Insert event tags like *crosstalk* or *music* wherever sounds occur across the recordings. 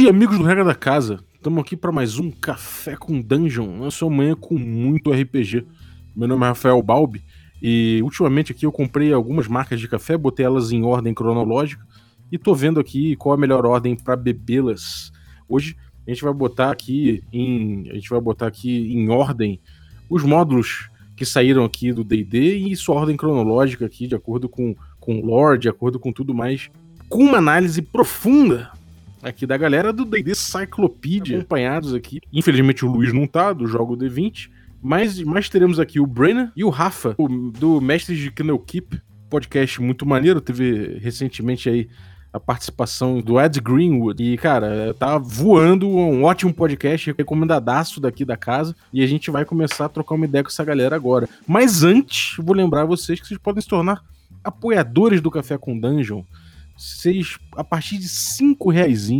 dia, amigos do Regra da Casa. Estamos aqui para mais um Café com Dungeon. Eu sou manhã com muito RPG. Meu nome é Rafael Balbi e ultimamente aqui eu comprei algumas marcas de café, botei elas em ordem cronológica e tô vendo aqui qual a melhor ordem para bebê-las. Hoje a gente vai botar aqui em a gente vai botar aqui em ordem os módulos que saíram aqui do D&D e sua ordem cronológica aqui de acordo com com lore, de acordo com tudo mais, com uma análise profunda aqui da galera do D&D Cyclopedia, acompanhados aqui. Infelizmente o Luiz não tá, do jogo D20, mas, mas teremos aqui o Brennan e o Rafa, o, do Mestres de Kennel Keep, podcast muito maneiro, teve recentemente aí a participação do Ed Greenwood. E, cara, tá voando, um ótimo podcast, recomendadaço daqui da casa. E a gente vai começar a trocar uma ideia com essa galera agora. Mas antes, vou lembrar vocês que vocês podem se tornar apoiadores do Café com Dungeon vocês, a partir de cinco reais,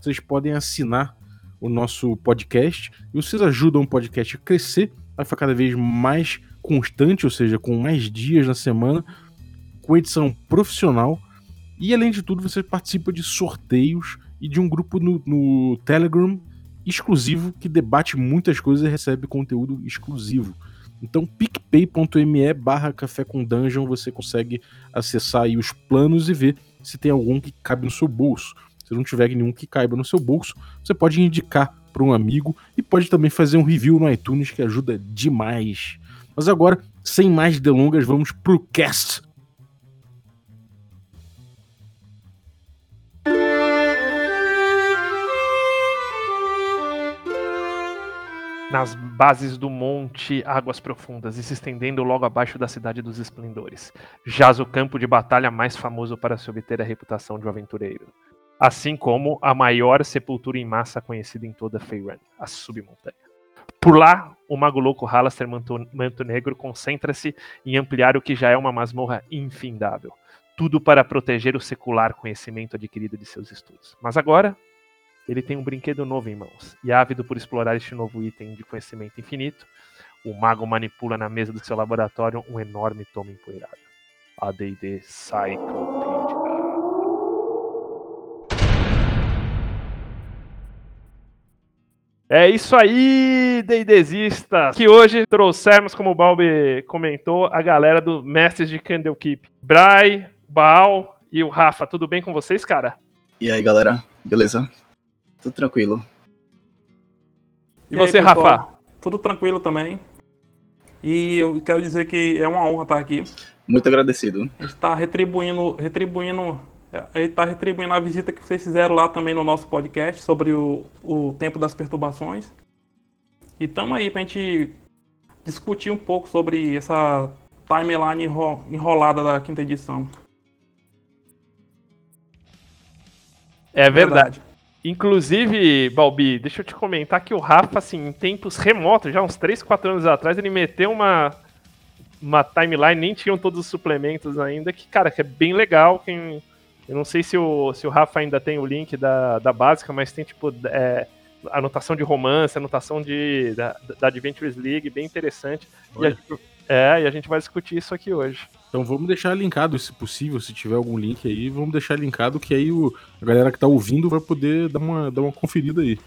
vocês podem assinar o nosso podcast e vocês ajudam o podcast a crescer, a ficar cada vez mais constante, ou seja, com mais dias na semana, com edição profissional e além de tudo você participa de sorteios e de um grupo no, no Telegram exclusivo que debate muitas coisas e recebe conteúdo exclusivo. Então, picpay.me barra café com dungeon, você consegue acessar aí os planos e ver se tem algum que cabe no seu bolso. Se não tiver nenhum que caiba no seu bolso, você pode indicar para um amigo e pode também fazer um review no iTunes que ajuda demais. Mas agora, sem mais delongas, vamos pro cast. Nas bases do monte Águas Profundas e se estendendo logo abaixo da Cidade dos Esplendores. Jaz o campo de batalha mais famoso para se obter a reputação de um aventureiro. Assim como a maior sepultura em massa conhecida em toda Feyran, a Submontanha. Por lá, o mago louco Halaster Manto, Manto Negro concentra-se em ampliar o que já é uma masmorra infindável. Tudo para proteger o secular conhecimento adquirido de seus estudos. Mas agora, ele tem um brinquedo novo em mãos, e ávido por explorar este novo item de conhecimento infinito, o mago manipula na mesa do seu laboratório um enorme tomo empoeirado. A D&D Cyclopedia. É isso aí, D&Dzistas! Que hoje trouxemos, como o Balbi comentou, a galera do Mestres de Candlekeep. Bray, Baal e o Rafa, tudo bem com vocês, cara? E aí, galera? Beleza? Tudo tranquilo. E, e você, aí, Rafa? Tudo tranquilo também. E eu quero dizer que é uma honra estar aqui. Muito agradecido. A gente está retribuindo, retribuindo, a gente tá retribuindo a visita que vocês fizeram lá também no nosso podcast sobre o, o tempo das perturbações. E estamos aí para a gente discutir um pouco sobre essa timeline enrolada da quinta edição. É verdade. Inclusive, Balbi, deixa eu te comentar que o Rafa, assim, em tempos remotos, já uns 3, 4 anos atrás, ele meteu uma, uma timeline, nem tinham todos os suplementos ainda, que, cara, que é bem legal. Quem, eu não sei se o, se o Rafa ainda tem o link da, da básica, mas tem, tipo, é, anotação de romance, anotação de, da, da Adventures League, bem interessante. E a, é, e a gente vai discutir isso aqui hoje. Então vamos deixar linkado, se possível, se tiver algum link aí, vamos deixar linkado que aí o, a galera que tá ouvindo vai poder dar uma, dar uma conferida aí.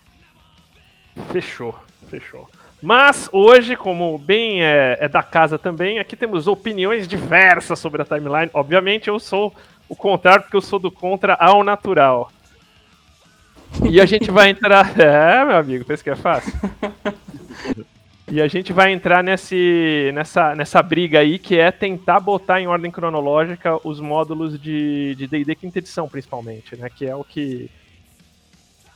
Fechou, fechou. Mas hoje, como bem é, é, da casa também, aqui temos opiniões diversas sobre a timeline. Obviamente eu sou o contrário, porque eu sou do contra ao natural. E a gente vai entrar. *laughs* É, meu amigo, pensa que é fácil? *laughs* E a gente vai entrar nesse, nessa, nessa briga aí, que é tentar botar em ordem cronológica os módulos de D&D quinta edição, principalmente, né? Que é o que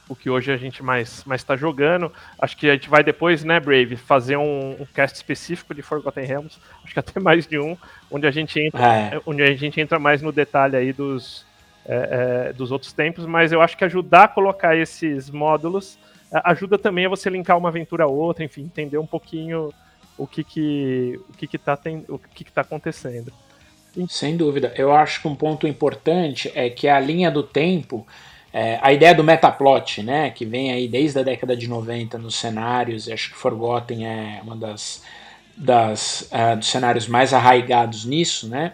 o que hoje a gente mais mais está jogando. Acho que a gente vai depois, né, Brave, fazer um, um cast específico de Forgotten Realms, acho que até mais de um, onde a gente entra, é. onde a gente entra mais no detalhe aí dos é, é, dos outros tempos, mas eu acho que ajudar a colocar esses módulos ajuda também a você linkar uma aventura a outra, enfim, entender um pouquinho o que que o que que tá, tem, o que que tá acontecendo. Sem dúvida. Eu acho que um ponto importante é que a linha do tempo, é, a ideia do metaplot, né, que vem aí desde a década de 90 nos cenários, acho que Forgotten é uma das, das uh, dos cenários mais arraigados nisso, né?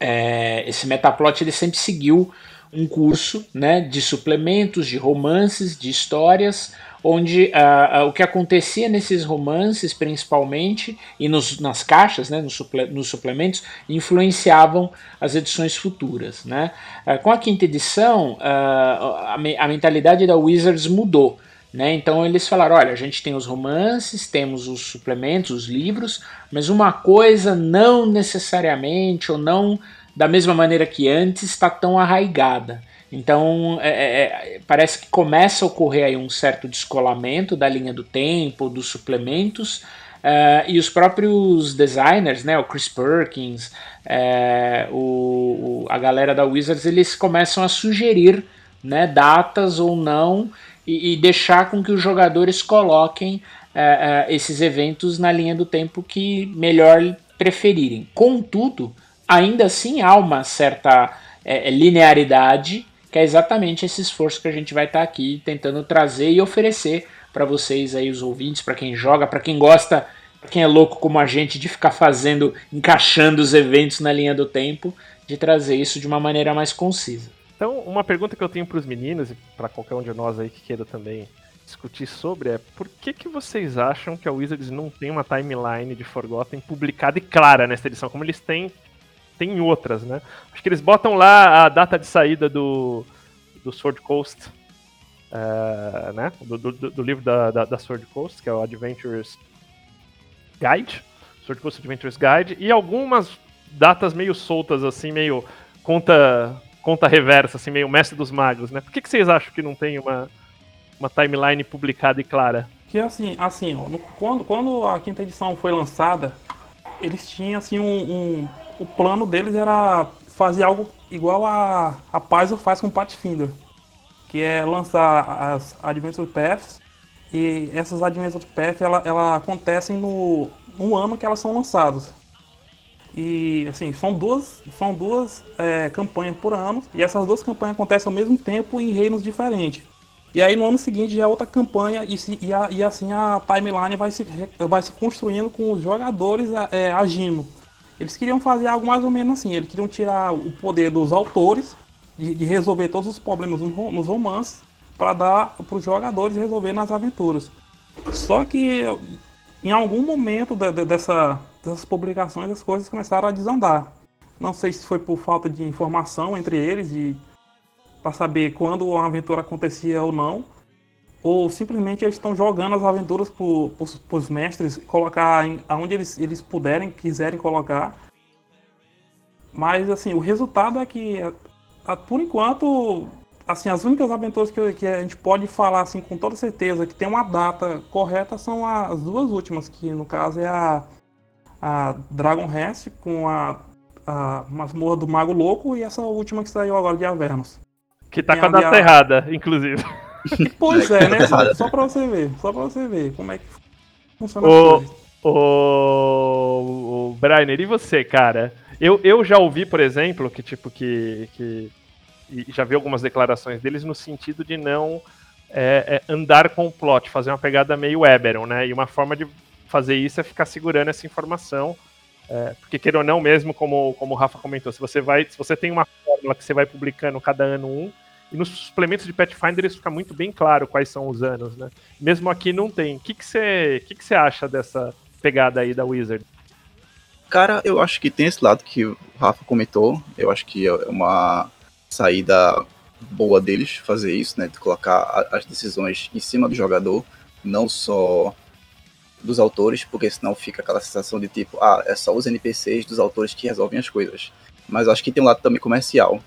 É, esse metaplot ele sempre seguiu um curso né, de suplementos, de romances, de histórias, onde uh, uh, o que acontecia nesses romances, principalmente, e nos, nas caixas, né, nos, suple nos, suplementos, influenciavam as edições futuras. Né? Uh, com a quinta edição, a, a mentalidade da Wizards mudou. Né? Então eles falaram: olha, a gente tem os romances, temos os suplementos, os livros, mas uma coisa não necessariamente ou não da mesma maneira que antes está tão arraigada. Então é, é, é, parece que começa a ocorrer aí um certo descolamento da linha do tempo, dos suplementos, uh, e os próprios designers, né, o Chris Perkins, uh, o, o, a galera da Wizards, eles começam a sugerir né, datas ou não e, e deixar com que os jogadores coloquem uh, esses eventos na linha do tempo que melhor preferirem. Contudo, ainda assim há uma certa linearidade que é exatamente esse esforço que a gente vai estar tá aqui tentando trazer e oferecer para vocês aí, os ouvintes, para quem joga, para quem gosta, para quem é louco como a gente de ficar fazendo, encaixando os eventos na linha do tempo, de trazer isso de uma maneira mais concisa. Então, uma pergunta que eu tenho para os meninos e para qualquer um de nós aí que queira também discutir sobre é por que, que vocês acham que a Wizards não tem uma timeline de Forgotten publicada e clara nessa edição, como eles têm tem outras, né? Acho que eles botam lá a data de saída do, do Sword Coast, uh, né? Do, do, do livro da, da, da, Sword Coast, que é o Adventures Guide, Sword Coast Adventures Guide, e algumas datas meio soltas, assim, meio conta, conta reversa, assim, meio mestre dos magos, né? Por que, que vocês acham que não tem uma, uma timeline publicada e clara? Que assim, assim, ó, no, quando, quando a quinta edição foi lançada, eles tinham assim um, um o plano deles era fazer algo igual a, a Paizo faz com Pathfinder, que é lançar as Adventure Paths e essas Adventure Paths ela, ela acontecem no, no ano que elas são lançadas. E assim, são duas, são duas é, campanhas por ano, e essas duas campanhas acontecem ao mesmo tempo em reinos diferentes. E aí no ano seguinte já é outra campanha e, se, e, a, e assim a timeline vai se, vai se construindo com os jogadores é, agindo. Eles queriam fazer algo mais ou menos assim. Eles queriam tirar o poder dos autores de, de resolver todos os problemas nos romances para dar para os jogadores resolver nas aventuras. Só que em algum momento de, de, dessa, dessas publicações as coisas começaram a desandar. Não sei se foi por falta de informação entre eles para saber quando a aventura acontecia ou não ou simplesmente eles estão jogando as aventuras para os mestres colocar em, aonde eles, eles puderem, quiserem colocar. Mas assim, o resultado é que, a, por enquanto, assim, as únicas aventuras que, que, a gente pode falar assim com toda certeza que tem uma data correta são as duas últimas, que no caso é a, a Dragon Rest com a, a Masmorra do Mago Louco e essa última que saiu agora de Avernus. Que tá com a data a... errada, inclusive. Pois é, né? Só, só pra você ver, só pra você ver como é que funciona o, o, o Brainer, e você, cara? Eu, eu já ouvi, por exemplo, que tipo que, que já vi algumas declarações deles no sentido de não é, é andar com o plot, fazer uma pegada meio Eberon, né? E uma forma de fazer isso é ficar segurando essa informação. É, porque queira ou não, mesmo como, como o Rafa comentou, se você vai, se você tem uma fórmula que você vai publicando cada ano um, e nos suplementos de Pathfinder isso fica muito bem claro quais são os anos, né? Mesmo aqui não tem. O que você que que que acha dessa pegada aí da Wizard? Cara, eu acho que tem esse lado que o Rafa comentou. Eu acho que é uma saída boa deles fazer isso, né? De colocar as decisões em cima do jogador, não só dos autores, porque senão fica aquela sensação de tipo, ah, é só os NPCs dos autores que resolvem as coisas. Mas acho que tem um lado também comercial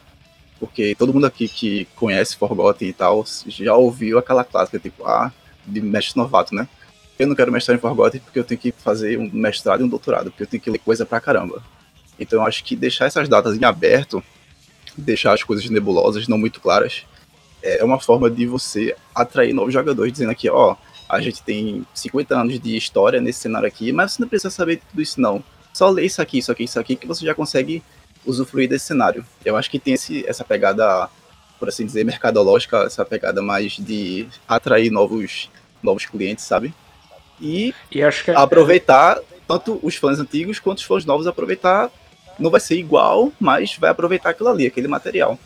porque todo mundo aqui que conhece Forgotten e tal já ouviu aquela clássica, tipo, ah, de mestre novato, né? Eu não quero mestrar em Forgotten porque eu tenho que fazer um mestrado e um doutorado, porque eu tenho que ler coisa pra caramba. Então eu acho que deixar essas datas em aberto, deixar as coisas nebulosas, não muito claras, é uma forma de você atrair novos jogadores, dizendo aqui, ó, a gente tem 50 anos de história nesse cenário aqui, mas você não precisa saber tudo isso não. Só lê isso aqui, isso aqui, isso aqui, que você já consegue usufruir desse cenário. Eu acho que tem esse, essa pegada, por assim dizer, mercadológica, essa pegada mais de atrair novos, novos clientes, sabe? E, e que... É- aproveitar tanto os fãs antigos quanto os fãs novos aproveitar. Não vai ser igual, mas vai aproveitar aquilo ali, aquele material.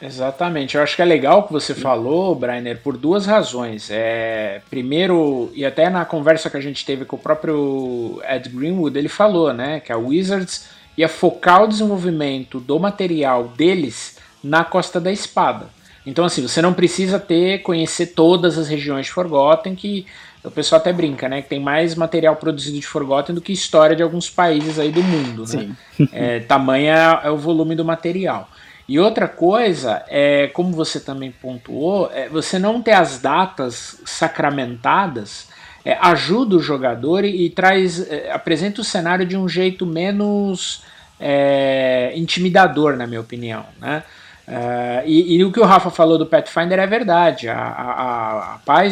Exatamente. Eu acho que é legal o que você falou, Brainer, por duas razões. É, primeiro, e até na conversa que a gente teve com o próprio Ed Greenwood, ele falou, né, que a Wizards ia focar o desenvolvimento do material deles na Costa da Espada. Então, assim, você não precisa ter, conhecer todas as regiões de Forgotten, que o pessoal até brinca, né? Que tem mais material produzido de Forgotten do que história de alguns países aí do mundo, né? É, tamanha é o volume do material. E outra coisa, é, como você também pontuou, é, você não ter as datas sacramentadas é, ajuda o jogador e, e traz é, apresenta o cenário de um jeito menos é, intimidador, na minha opinião. Né? Uh, e, e, o que o Rafa falou do Pathfinder é verdade. A, a, a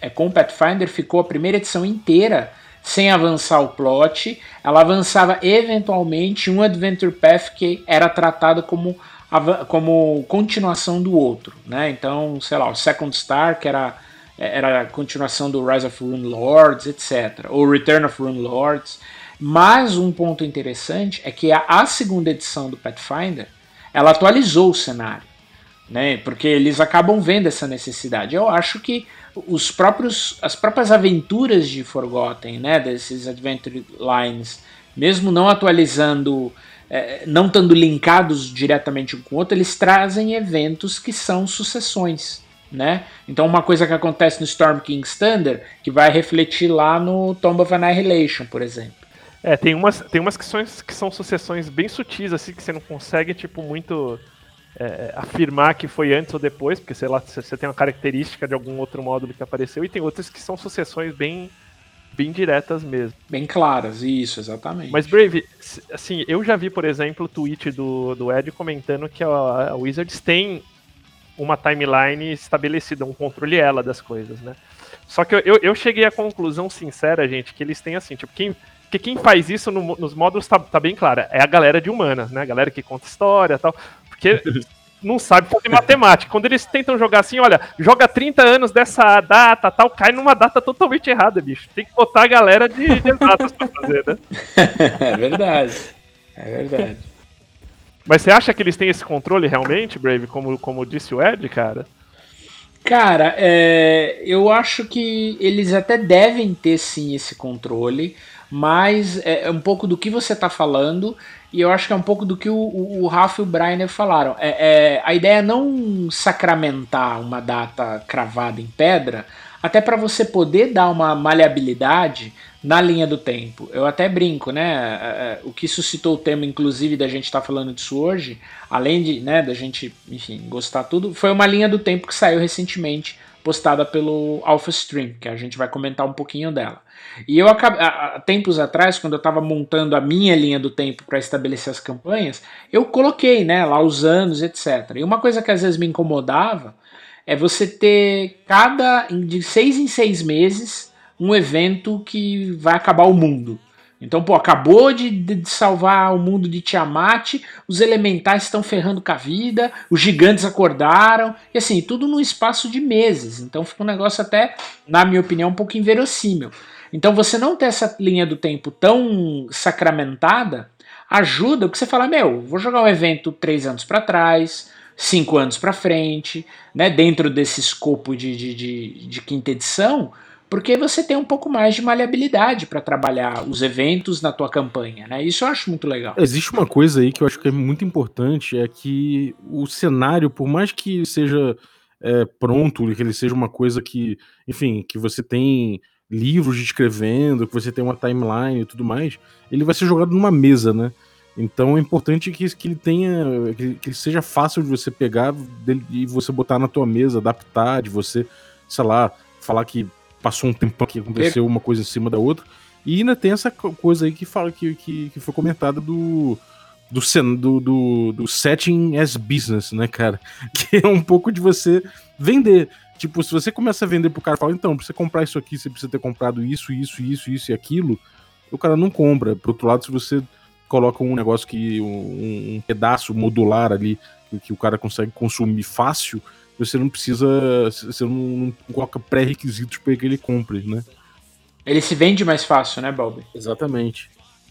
é, com o Pathfinder ficou a primeira edição inteira sem avançar o plot. Ela avançava eventualmente um Adventure Path que era tratado como, como continuação do outro. Né? Então, sei lá, o Second Star, que era, era a continuação do Rise of Rune Lords, etc. Ou Return of Rune Lords. Mas um ponto interessante é que a, a segunda edição do Pathfinder ela atualizou o cenário, né? Porque eles acabam vendo essa necessidade. Eu acho que os próprios, as próprias aventuras de Forgotten, né? Desses Adventure Lines, mesmo não atualizando, é, não estando linkados diretamente um com o outro, eles trazem eventos que são sucessões. Né? Então uma coisa que acontece no Storm King's Thunder que vai refletir lá no Tomb of Annihilation, por exemplo. É, tem umas, tem umas que, são, que são sucessões bem sutis, assim, que você não consegue, tipo, muito é, afirmar que foi antes ou depois, porque, sei lá, você tem uma característica de algum outro módulo que apareceu, e tem outras que são sucessões bem, bem diretas mesmo. Bem claras, isso, exatamente. Mas, Brave, assim, eu já vi, por exemplo, o tweet do, do Ed comentando que a, a Wizards tem uma timeline estabelecida, um controle ela das coisas, né? Só que eu, eu cheguei à conclusão sincera, gente, que eles têm assim, tipo, quem porque quem faz isso no, nos módulos tá, tá, bem claro, é a galera de humanas, né? A galera que conta história e tal. Porque *laughs* não sabe fazer matemática. Quando eles tentam jogar assim, olha, joga 30 anos dessa data tal, cai numa data totalmente errada, bicho. Tem que botar a galera de, de datas pra fazer, né? *laughs* É verdade. É verdade. Mas você acha que eles têm esse controle realmente, Brave, como, como disse o Ed, cara? Cara, é, eu acho que eles até devem ter sim esse controle mas é, é um pouco do que você está falando e eu acho que é um pouco do que o, o, o Rafa e o Brainer falaram. É, é, a ideia é não sacramentar uma data cravada em pedra, até para você poder dar uma maleabilidade na linha do tempo. Eu até brinco, né? É, é, o que suscitou o tema, inclusive, da gente estar tá falando disso hoje, além de, né, da gente, enfim, gostar tudo, foi uma linha do tempo que saiu recentemente, postada pelo AlphaStream, que a gente vai comentar um pouquinho dela. E eu há tempos atrás, quando eu estava montando a minha linha do tempo para estabelecer as campanhas, eu coloquei né, lá os anos, etc. E uma coisa que às vezes me incomodava é você ter cada de seis em seis meses um evento que vai acabar o mundo. Então, pô, acabou de, de, salvar o mundo de Tiamat, os elementais estão ferrando com a vida, os gigantes acordaram, e assim, tudo num espaço de meses. Então fica um negócio até, na minha opinião, um pouco inverossímil. Então você não ter essa linha do tempo tão sacramentada ajuda, porque você fala, meu, vou jogar um evento três anos para trás, cinco anos para frente, né, dentro desse escopo de, de, de, de quinta edição, porque você tem um pouco mais de maleabilidade para trabalhar os eventos na tua campanha, né? Isso eu acho muito legal. Existe uma coisa aí que eu acho que é muito importante, é que o cenário, por mais que seja é, pronto, que ele seja uma coisa que, enfim, que você tem livros descrevendo, que você tem uma timeline e tudo mais, ele vai ser jogado numa mesa, né? Então é importante que, que ele tenha. Que, que ele seja fácil de você pegar e você botar na tua mesa, adaptar, de você, sei lá, falar que passou um tempo que aconteceu uma coisa em cima da outra. E ainda tem essa coisa aí que fala que, que, que foi comentada do, do, do, do, do setting as business, né, cara? *laughs* Que é um pouco de você vender. Tipo, se você começa a vender pro cara e fala, então, pra você comprar isso aqui, você precisa ter comprado isso, isso, isso, isso e aquilo, o cara não compra. Por outro lado, se você coloca um negócio que. um, um pedaço modular ali, que, que, o cara consegue consumir fácil, você não precisa. Você não, não coloca pré-requisitos para que ele compre, né? Ele se vende mais fácil, né, Bob? Exatamente.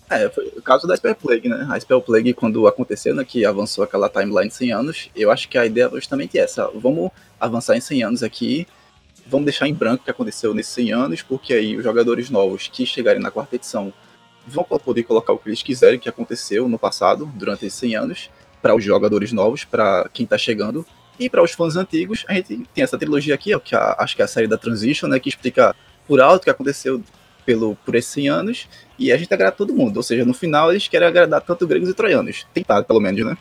É, foi o caso da Spell Plague, né? A Spell Plague, quando aconteceu, né, que avançou aquela timeline de 100 anos, eu acho que a ideia é justamente essa. Vamos avançar em 100 anos aqui, vamos deixar em branco o que aconteceu nesses 100 anos, porque aí os jogadores novos que chegarem na quarta edição vão poder colocar o que eles quiserem que aconteceu no passado, durante esses 100 anos, para os jogadores novos, para quem tá chegando, e para os fãs antigos, a gente tem essa trilogia aqui, ó, que a, acho que é a série da Transition, né, que explica por alto o que aconteceu pelo, por esses 100 anos, e a gente agrada todo mundo. Ou seja, no final eles querem agradar tanto gregos e troianos. Tentar, pelo menos, né?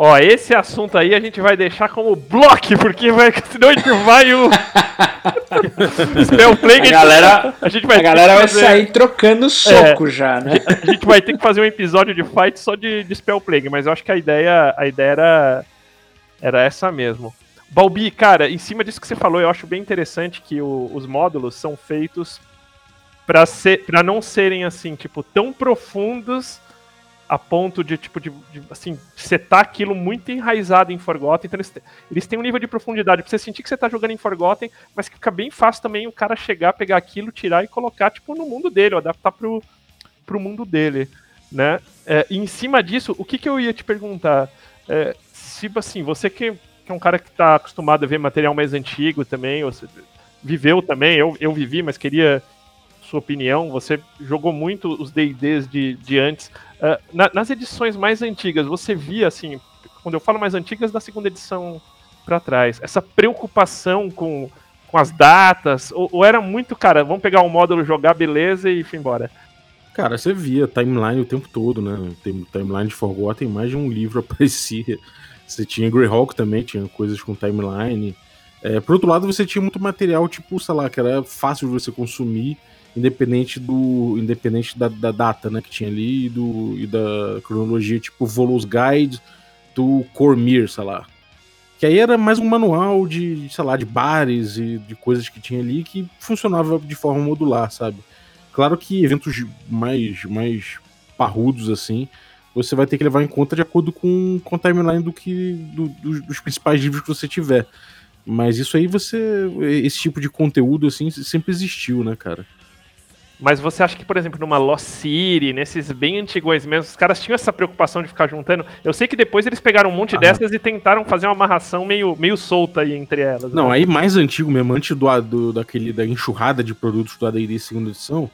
Ó, esse assunto aí a gente vai deixar como bloco, porque vai, *laughs* senão a gente vai o. *laughs* Spell Plague, a galera, a gente vai, a galera vai fazer... sair trocando soco é, já, né? A gente vai ter que fazer um episódio de fight só de, de Spell Plague, mas eu acho que a ideia, a ideia era, era essa mesmo. Balbi, cara, em cima disso que você falou, eu acho bem interessante que o, os módulos são feitos para ser, para não serem assim, tipo, tão profundos a ponto de, tipo, de, de, assim, setar aquilo muito enraizado em Forgotten. Então eles, eles têm um nível de profundidade pra você sentir que você tá jogando em Forgotten, mas que fica bem fácil também o cara chegar, pegar aquilo, tirar e colocar, tipo, no mundo dele, ou adaptar pro, pro mundo dele, né? É, e em cima disso, o que que eu ia te perguntar? É, se, assim, você que, que é um cara que tá acostumado a ver material mais antigo também, você viveu também, eu, eu vivi, mas queria sua opinião. Você jogou muito os D&Ds de, de antes. Uh, na, nas edições mais antigas, você via, assim, quando eu falo mais antigas, da segunda edição para trás, essa preocupação com, com as datas? Ou, ou, era muito, cara, vamos pegar um módulo, jogar, beleza e ir embora? Cara, você via timeline o tempo todo, né? Tem timeline de Forgotten, mais de um livro *laughs* aparecia. Você tinha Greyhawk também, tinha coisas com timeline. É, por outro lado, você tinha muito material, tipo, sei lá, que era fácil de você consumir independente do independente da, da, data né, que tinha ali e, do, e da cronologia, tipo Volos Guide do Cormir, sei lá. Que aí era mais um manual de, sei lá, de bares e de coisas que tinha ali que funcionava de forma modular, sabe? Claro que eventos mais, mais parrudos, assim, você vai ter que levar em conta de acordo com, com a timeline do que, do, do, dos principais livros que você tiver. Mas isso aí você. Esse tipo de conteúdo, assim, sempre existiu, né, cara? Mas você acha que, por exemplo, numa Lost City, nesses bem antigos mesmo, os caras tinham essa preocupação de ficar juntando? Eu sei que depois eles pegaram um monte ah. dessas e tentaram fazer uma amarração meio, meio solta aí entre elas. Não, né? aí mais antigo mesmo, antes do, do, daquele, da enxurrada de produtos do AD&D segunda edição,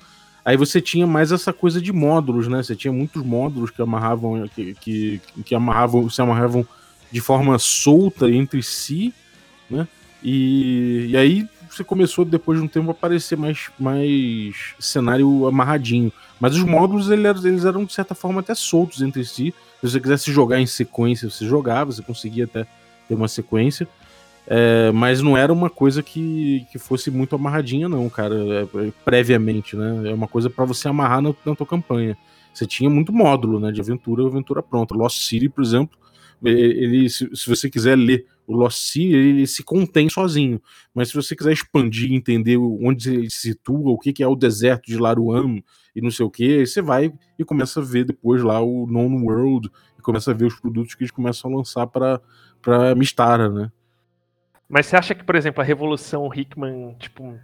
aí você tinha mais essa coisa de módulos, né? Você tinha muitos módulos que amarravam, que, que, que amarravam, se amarravam de forma solta entre si, né? E, e aí você começou depois de um tempo a aparecer mais, mais cenário amarradinho. Mas os módulos eles, eles eram de certa forma até soltos entre si. Se você quisesse jogar em sequência, você jogava, você conseguia até ter uma sequência. É, mas não era uma coisa que, que fosse muito amarradinha, não, cara, é, previamente, né? É uma coisa para você amarrar na, na tua campanha. Você tinha muito módulo, né? De aventura, aventura pronta. Lost City, por exemplo, ele, se, se você quiser ler o Lost Sea, ele se contém sozinho. Mas se você quiser expandir, entender onde ele se situa, o que, que é o deserto de Laruan e não sei o que, você vai e começa a ver depois lá o Known World e começa a ver os produtos que eles começam a lançar para Mistara, né? Mas você acha que, por exemplo, a Revolução Hickman, tipo,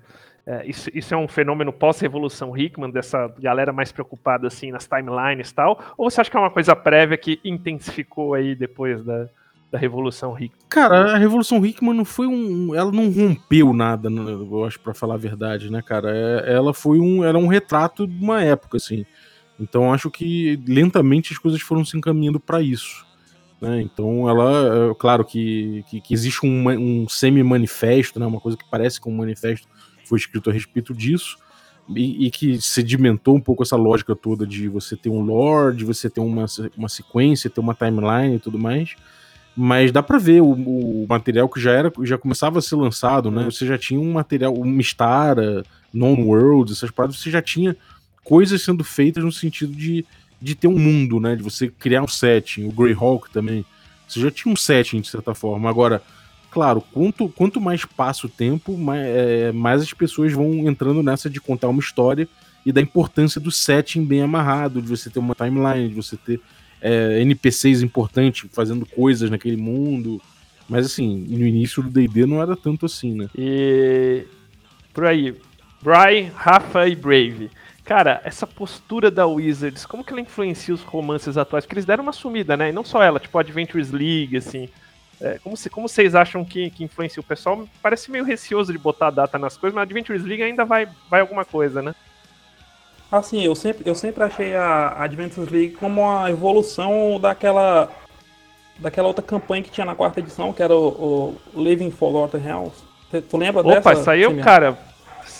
é, isso, isso, é um fenômeno pós-revolução Hickman, dessa galera mais preocupada assim nas timelines e tal? Ou você acha que é uma coisa prévia que intensificou aí depois da, da Revolução Hickman? Cara, a Revolução Hickman não foi um. Ela não rompeu nada, eu acho, para falar a verdade, né, cara? É, ela foi um. Era um retrato de uma época, assim. Então acho que lentamente as coisas foram se encaminhando para isso. Né? Então ela. É, claro que, que, que existe um, um semi-manifesto, né? Uma coisa que parece com um manifesto foi escrito a respeito disso. E, e, que sedimentou um pouco essa lógica toda de você ter um lore, de você ter uma, uma sequência, ter uma timeline e tudo mais. Mas dá para ver o, o, material que já era, já começava a ser lançado, né? Você já tinha um material, um Mistara, Non World, essas paradas, você já tinha coisas sendo feitas no sentido de, de ter um mundo, né? De você criar um setting, o Greyhawk também. Você já tinha um setting, de certa forma. Agora, claro, quanto, quanto mais passa o tempo, mais, é, mais as pessoas vão entrando nessa de contar uma história e da importância do setting bem amarrado, de você ter uma timeline, de você ter é, NPCs importantes fazendo coisas naquele mundo. Mas assim, no início do DD não era tanto assim, né? E por aí, Bry, Rafa e Brave. Cara, essa postura da Wizards, como que ela influencia os romances atuais? Porque eles deram uma sumida, né? E não só ela, tipo Adventures League, assim. É, como, se, como vocês acham que, que influencia o pessoal? Parece meio receoso de botar a data nas coisas, mas Adventures League ainda vai, vai alguma coisa, né? Assim, eu sempre, eu sempre achei a Adventures League como uma evolução daquela daquela outra campanha que tinha na quarta edição, que era o, o Living Forgotten Realms. Tu lembra Opa, dessa? Opa, saiu, cara,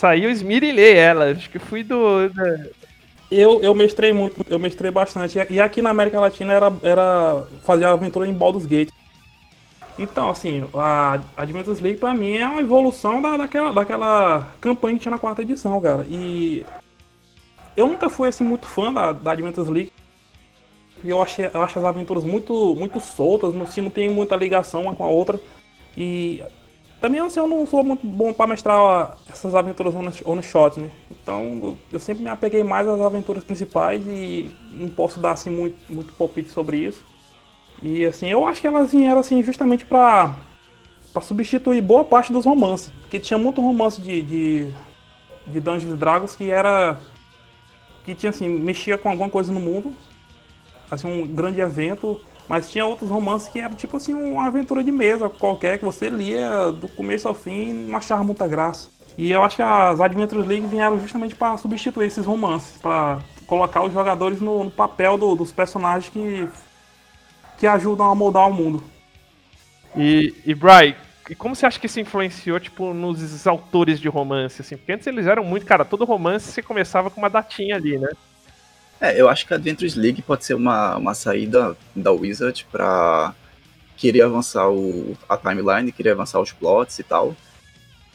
saiu esmirilhei ela. Acho que fui do. Da... Eu, eu mestrei muito, eu mestrei bastante. E aqui na América Latina era, era fazer a aventura em Baldur's Gate. Então, assim, a Adventures League pra mim é uma evolução da, daquela, daquela campanha que tinha na quarta edição, cara. E eu nunca fui assim muito fã da, da Adventures League. Eu, achei, eu acho as aventuras muito, muito soltas, não, assim, não tem muita ligação uma com a outra. E também assim, eu não sou muito bom para mestrar essas aventuras on shot, né? Então eu sempre me apeguei mais às aventuras principais e não posso dar assim muito, muito palpite sobre isso. E assim, eu acho que elas vieram assim justamente para para substituir boa parte dos romances. Porque tinha muito romance de, de, de Dungeons Dragons que era. que tinha assim, mexia com alguma coisa no mundo. Assim, um grande evento. Mas tinha outros romances que era tipo assim, uma aventura de mesa qualquer, que você lia do começo ao fim e não achava muita graça. E eu acho que as Adventures League vieram justamente para substituir esses romances, para colocar os jogadores no, no papel do, dos personagens que que ajudam a moldar o mundo. E, e Bry, e como você acha que isso influenciou, tipo, nos autores de romance, assim? Porque antes eles eram muito, cara, todo romance você começava com uma datinha ali, né? É, eu acho que a Adventures League pode ser uma, uma saída da Wizard para querer avançar o, a timeline, querer avançar os plots e tal.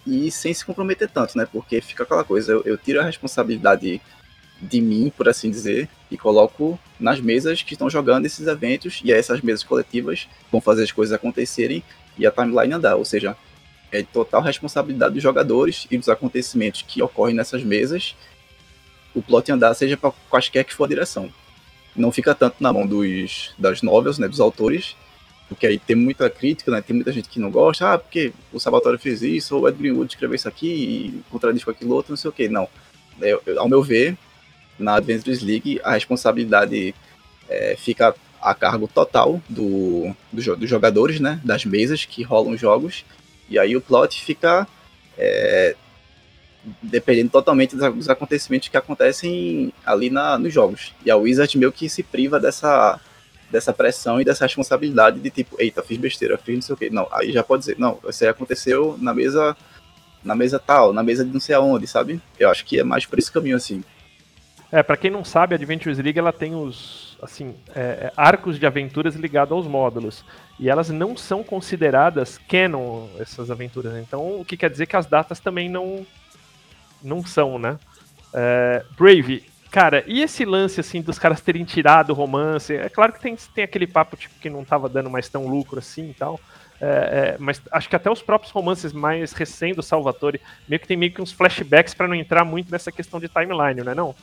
E sem se comprometer tanto, né? Porque fica aquela coisa, eu, eu tiro a responsabilidade de mim, por assim dizer, e coloco nas mesas que estão jogando esses eventos, e essas mesas coletivas vão fazer as coisas acontecerem e a timeline andar. Ou seja, é total responsabilidade dos jogadores e dos acontecimentos que ocorrem nessas mesas, o plot andar, seja para quaisquer que for a direção. Não fica tanto na mão dos, das novels, né, dos autores, porque aí tem muita crítica, né, tem muita gente que não gosta, ah, porque o Salvatore fez isso, ou o Ed Greenwood escreveu isso aqui e contradiz com aquilo outro, não sei o que. Não. Eu, eu, ao meu ver, na Adventures League, a responsabilidade é, fica a cargo total do, do, dos jogadores, né? Das mesas que rolam jogos. E aí o plot fica é, dependendo totalmente dos acontecimentos que acontecem ali na, nos jogos. E a Wizard meio que se priva dessa, dessa pressão e dessa responsabilidade de tipo, eita, fiz besteira, fiz não sei o quê. Não, aí já pode dizer, não, isso aí aconteceu na mesa na mesa tal, na mesa de não sei aonde, sabe? Eu acho que é mais por esse caminho assim. É, para quem não sabe, a Adventures League ela tem os assim é, é, arcos de aventuras ligados aos módulos e elas não são consideradas canon essas aventuras. Então, o que quer dizer que as datas também não não são, né? É, Brave, cara, e esse lance assim dos caras terem tirado o romance? É claro que tem, tem aquele papo tipo que não tava dando mais tão lucro assim e tal. É, é, mas acho que até os próprios romances mais recentes do Salvatore meio que tem meio que uns flashbacks para não entrar muito nessa questão de timeline, não é não?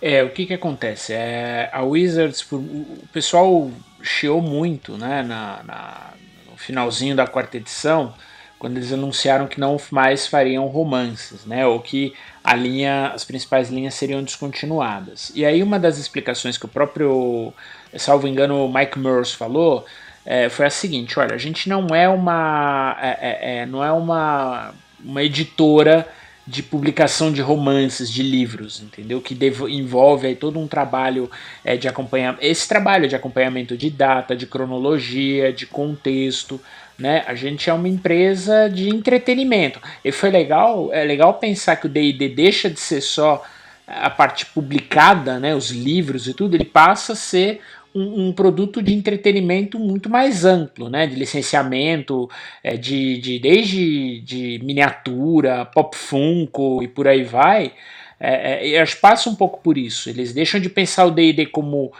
É, o que que acontece? É, a Wizards, o pessoal chiou muito, né, na, na, no finalzinho da quarta edição, quando eles anunciaram que não mais fariam romances, né, ou que a linha, as principais linhas seriam descontinuadas. E aí uma das explicações que o próprio, salvo engano, Mike Murs falou, é, foi a seguinte: olha, a gente não é uma, é, é, é não é uma, uma editora de publicação de romances, de livros, entendeu? Que envolve aí todo um trabalho é, de acompanhamento, esse trabalho de acompanhamento de data, de cronologia, de contexto, né? A gente é uma empresa de entretenimento. E foi legal, é legal pensar que o D&D deixa de ser só a parte publicada, né, os livros e tudo, ele passa a ser um, um, produto de entretenimento muito mais amplo, né? De licenciamento, é, de, de, desde de miniatura, pop funko e por aí vai. É, é, elas passam um pouco por isso. Eles deixam de pensar o D&D como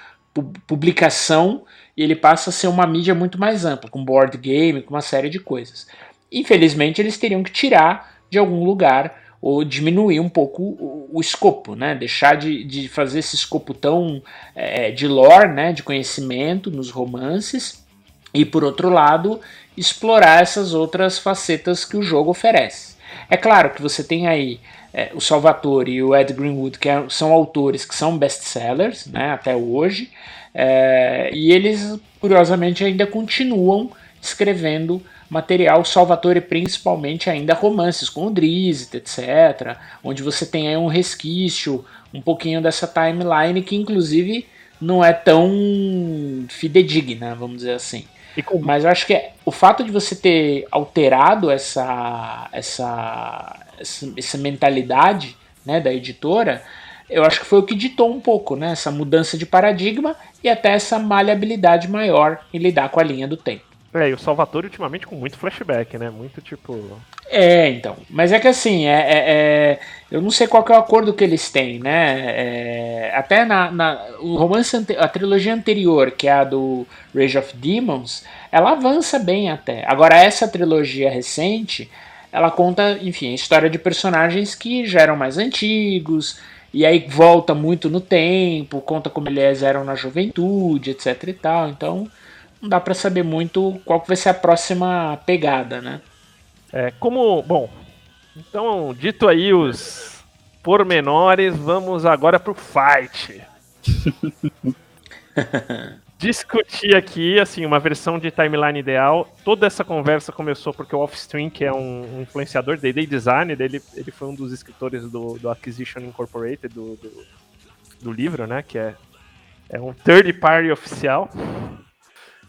publicação e ele passa a ser uma mídia muito mais ampla, com board game, com uma série de coisas. Infelizmente, eles teriam que tirar de algum lugar ou diminuir um pouco o, o escopo, né? Deixar de, de fazer esse escopo tão é, de lore, né? De conhecimento nos romances e por outro lado explorar essas outras facetas que o jogo oferece. É claro que você tem aí é, o Salvatore e o Ed Greenwood, que é, são autores que são best-sellers né, até hoje, é, e eles, curiosamente, ainda continuam escrevendo material Salvatore, principalmente ainda romances com o Drizzt, etc., onde você tem aí um resquício, um pouquinho dessa timeline que, inclusive, não é tão fidedigna, vamos dizer assim. Mas eu acho que é, o fato de você ter alterado essa, essa, essa, essa mentalidade né, da editora, eu acho que foi o que ditou um pouco, né? Essa mudança de paradigma e até essa maleabilidade maior em lidar com a linha do tempo. É, e o Salvatore ultimamente com muito flashback, né? Muito tipo. É, então. Mas é que assim, é, é, é eu não sei qual é o acordo que eles têm, né? É, até na, na, o romance, a trilogia anterior, que é a do Rage of Demons, ela avança bem até. Agora, essa trilogia recente, ela conta, enfim, a história de personagens que já eram mais antigos, e aí volta muito no tempo, conta como eles eram na juventude, etc e tal. Então não dá para saber muito qual vai ser a próxima pegada, né? É, como, bom, então dito aí os pormenores, vamos agora pro fight. *laughs* Discutir aqui, assim, uma versão de timeline ideal. Toda essa conversa começou porque o Offstream, que é um, um influenciador de day design, ele, ele foi um dos escritores do, do Acquisition Incorporated, do, do, do livro, né, que é, é um third party oficial.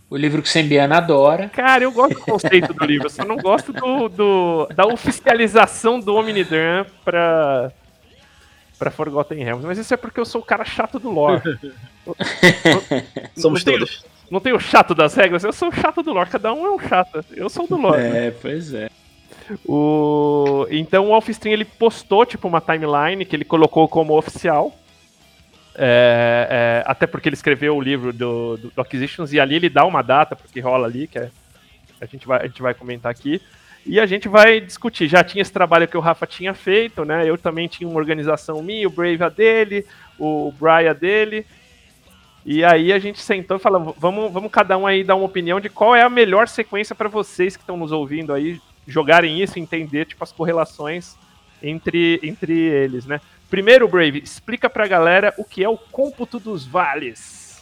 O livro que o Sembiana adora. Cara, eu gosto do conceito do livro, só não gosto do, do da oficialização do Omnidram pra, pra Forgotten Realms. Mas isso é porque eu sou o cara chato do lore. *laughs* Somos não todos. Tenho, não tem o chato das regras, eu sou o chato do lore. Cada um é um chato. Eu sou do lore. É, né? pois é. O... Então o Alfstream ele postou tipo uma timeline que ele colocou como oficial é, é, até porque ele escreveu o livro do, do, do, Acquisitions e ali ele dá uma data, porque rola ali, que é, a, gente vai, a gente vai comentar aqui. E a gente vai discutir. Já tinha esse trabalho que o Rafa tinha feito, né? Eu também tinha uma organização minha, o Brave a dele, o Brian dele. E aí a gente sentou e falou: vamos, vamos cada um aí dar uma opinião de qual é a melhor sequência para vocês que estão nos ouvindo aí jogarem isso, entender tipo as correlações entre, entre eles, né? Primeiro, Brave, explica pra galera o que é o cômputo dos vales.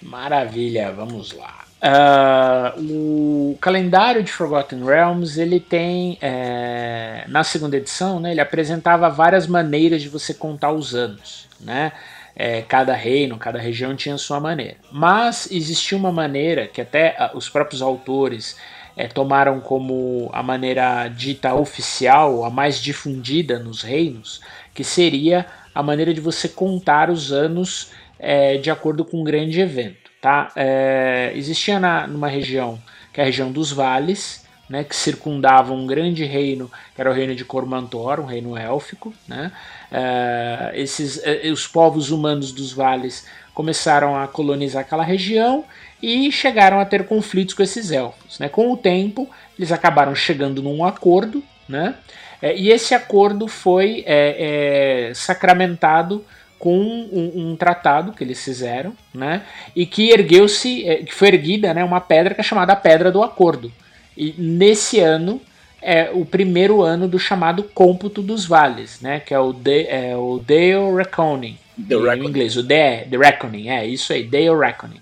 Maravilha, vamos lá. Uh, o calendário de Forgotten Realms ele tem é, na segunda edição, né, ele apresentava várias maneiras de você contar os anos, né? É, cada reino, cada região tinha sua maneira. Mas existia uma maneira que até ah, os próprios autores é, tomaram como a maneira dita oficial, a mais difundida nos reinos, que seria a maneira de você contar os anos de acordo com um grande evento. Tá? É, existia na, numa região, que é a região dos vales, né, que circundava um grande reino, que era o reino de Cormantor, um reino élfico. Né? É, esses, é, os povos humanos dos vales começaram a colonizar aquela região e chegaram a ter conflitos com esses elfos. Né? Com o tempo, eles acabaram chegando num acordo, né? É, e esse acordo foi é, é, sacramentado com um, um, tratado que eles fizeram, né? E que ergueu-se, é, que foi erguida, né? Uma pedra que é chamada Pedra do Acordo. E nesse ano é o primeiro ano do chamado cômputo dos vales, né? Que é o, de, é o Dale Reckoning. The em Reckoning. inglês, o The, The Reckoning, é isso aí, Dale Reckoning,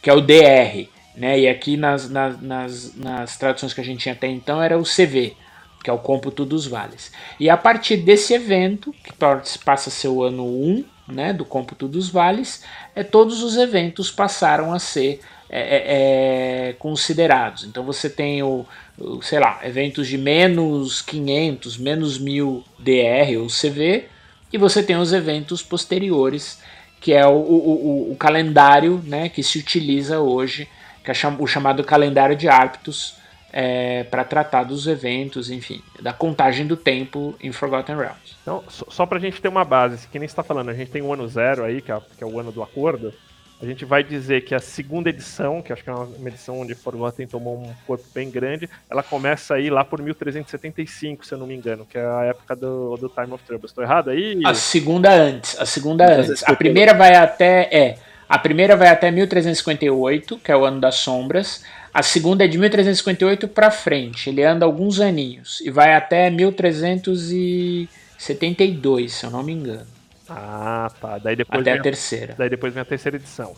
que é o DR, né? E aqui nas, nas, nas, nas traduções que a gente tinha até então era o CV, que é o cômputo dos vales. E a partir desse evento, que passa a ser o ano 1 né, do cômputo dos vales, é, todos os eventos passaram a ser é, é, é considerados. Então você tem o, o, sei lá, eventos de menos 500, menos 1000 DR ou CV, e você tem os eventos posteriores, que é o, o, o calendário né, que se utiliza hoje, que é o chamado calendário de Arctus, é, para tratar dos eventos, enfim, da contagem do tempo em Forgotten Realms. Então, só, só para a gente ter uma base, que nem está falando, a gente tem o ano zero aí, que é, que é, o ano do acordo. A gente vai dizer que a segunda edição, que acho que é uma edição onde Forgotten tomou um corpo bem grande, ela começa aí lá por 1375, se eu não me engano, que é a época do, do Time of Trouble. Estou errado aí? A segunda antes, a segunda antes. A primeira vai até é A primeira vai até 1358, que é o ano das sombras. A segunda é de 1358 para frente. Ele anda alguns aninhos e vai até 1372, se eu não me engano. Ah, tá. Daí depois até vem a terceira. Daí depois vem a terceira edição.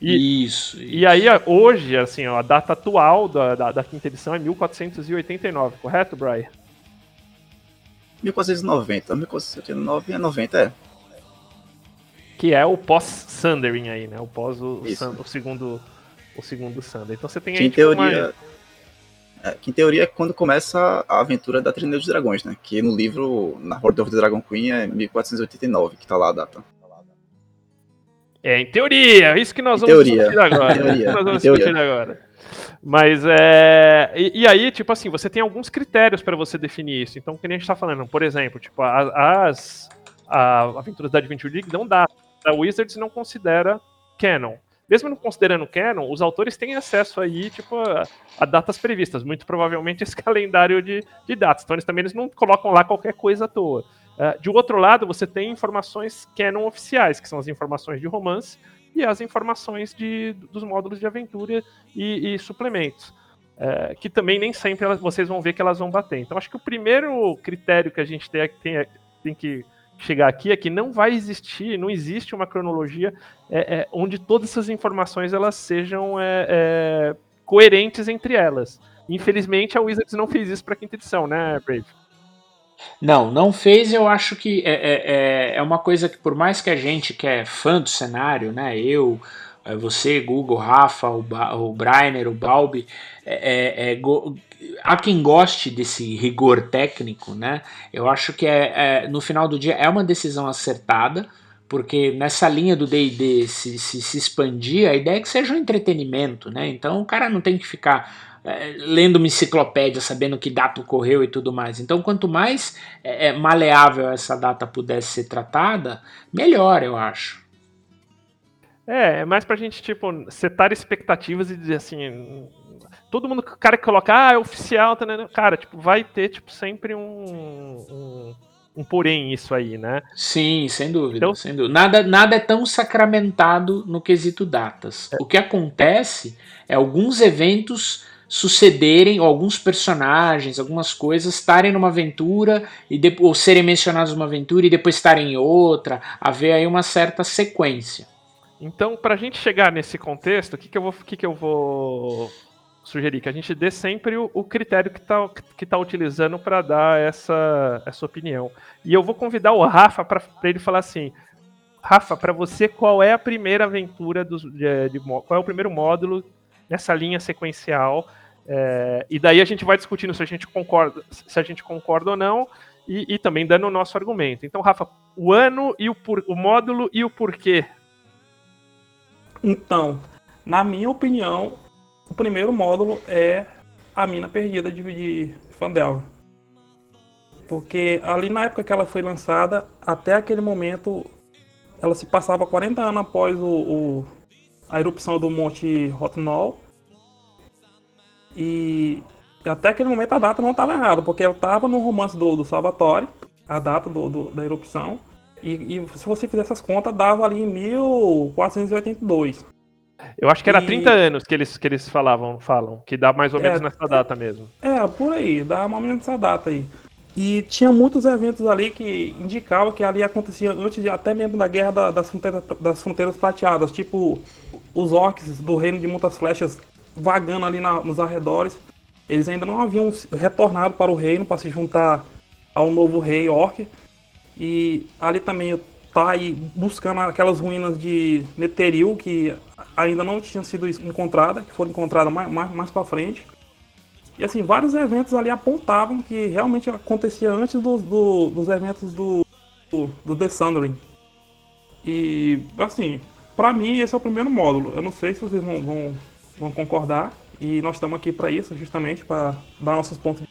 E, isso, isso, E aí, hoje, assim, ó, a data atual da, da, da, quinta edição é 1489, correto, Brian? 1490. 1489 é 90, é. Que é o pós-Sundering aí, né? O pós o, o, segundo o segundo Sunder. Então você tem que aí em tipo, teoria, uma... é, que em teoria é quando começa a aventura da Trinidad dos Dragões, né? Que no livro, na Horde of the Dragon Queen, é 1489, que tá lá a data. É, em teoria, *laughs* isso que nós vamos teoria. discutir agora. Teoria. nós vamos discutir agora. Mas é. E, e, aí, tipo assim, você tem alguns critérios para você definir isso. Então, o que a gente está falando, por exemplo, tipo, as, as aventuras da Adventure League não dá. A Wizards não considera canon. Mesmo não considerando canon, os autores têm acesso aí, tipo, a, a datas previstas. Muito provavelmente esse *laughs* calendário de, de datas. Então, eles também eles não colocam lá qualquer coisa à toa. Uh, de outro lado, você tem informações canon oficiais, que são as informações de romance e as informações de, dos módulos de aventura e, e suplementos. Uh, que também nem sempre elas, vocês vão ver que elas vão bater. Então, acho que o primeiro critério que a gente tem, tem, tem que chegar aqui é que não vai existir, não existe uma cronologia é, é, onde todas essas informações elas sejam é, é coerentes entre elas. Infelizmente, a Wizards não fez isso para a quinta edição, né, Brave? Não, não fez. Eu acho que é, é, é, é uma coisa que, por mais que a gente que é fã do cenário, né, eu, é, você, Google, Rafa, o, ba o Brainer, o Balbi, é, é, é há quem goste desse rigor técnico, né? Eu acho que é, no final do dia é uma decisão acertada, porque nessa linha do D&D se, se, se expandir, a ideia é que seja um entretenimento, né? Então o cara não tem que ficar é, lendo uma enciclopédia, sabendo que data ocorreu e tudo mais. Então, quanto mais é, é, maleável essa data pudesse ser tratada, melhor, eu acho. É, é mais pra gente, tipo, setar expectativas e dizer assim. Todo mundo, o cara que coloca, ah, é oficial, tá, né? cara, tipo, vai ter, tipo, sempre um, um um porém isso aí, né? Sim, sem dúvida, então, sem dúvida. Nada, nada é tão sacramentado no quesito datas. É. O que acontece é alguns eventos sucederem, ou alguns personagens, algumas coisas estarem numa aventura e ou serem mencionados numa aventura e depois estarem em outra, haver aí uma certa sequência. Então, para a gente chegar nesse contexto, o que, que, eu vou, que, que eu vou sugerir? Que a gente dê sempre o, o critério que está que tá utilizando para dar essa, essa opinião. E eu vou convidar o Rafa para ele falar assim: Rafa, para você, qual é a primeira aventura dos, de, de, qual é o primeiro módulo nessa linha sequencial é, e daí a gente vai discutindo se a gente concorda, se a gente concorda ou não, e, e também dando o nosso argumento. Então, Rafa, o ano e o, por, o módulo e o porquê. Então, na minha opinião, o primeiro módulo é a mina perdida de, de Fandelver. Porque ali na época que ela foi lançada, até aquele momento, ela se passava 40 anos após o, o a erupção do Monte Rotnol e até aquele momento a data não estava errada, porque eu estava no romance do, do Salvatore, a data do, do, da erupção. E, e, se você fizesse as contas, dava ali em 1482. Eu acho que era e... 30 anos que eles, que eles falavam, falam, que dá mais ou menos é, nessa data mesmo. É, por aí, dá mais ou menos nessa data aí. E tinha muitos eventos ali que indicavam que ali acontecia antes de, até mesmo da guerra da, das, fronteiras, das fronteiras prateadas, tipo os orcs do reino de muitas flechas vagando ali na, nos arredores. Eles ainda não haviam retornado para o reino para se juntar ao novo rei Orc. E ali também tá aí buscando aquelas ruínas de Netheril que ainda não tinham sido encontradas, que foram encontradas mais, mais, mais para frente. E assim, vários eventos ali apontavam que realmente acontecia antes do, do, dos eventos do, do, do The Sundering. E assim, para mim esse é o primeiro módulo. Eu não sei se vocês vão, vão vão concordar. E nós estamos aqui para isso, justamente para dar nossos pontos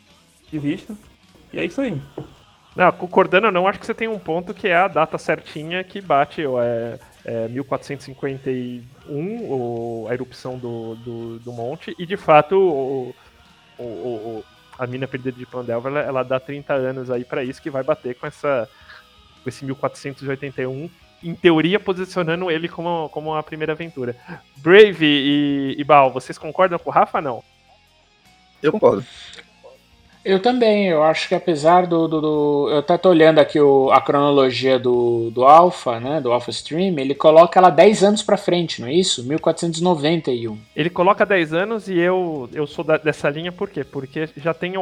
de vista. E é isso aí. Não, concordando ou não, acho que você tem um ponto que é a data certinha que bate, é, é 1451, o, a erupção do, do, do, monte, e de fato o, o, o a mina perdida de Pandelva, ela, ela, dá 30 anos aí para isso, que vai bater com essa com esse 1481, em teoria, posicionando ele como, como a primeira aventura. Brave e, e Bal, vocês concordam com o Rafa não? Eu concordo. Eu também, eu acho que apesar do. do, do eu até tô olhando aqui o, a cronologia do, do Alpha, né? Do Alpha Stream, ele coloca ela 10 anos pra frente, não é isso? 1491. Ele coloca 10 anos e eu, eu sou da, dessa linha por quê? Porque já tem. É,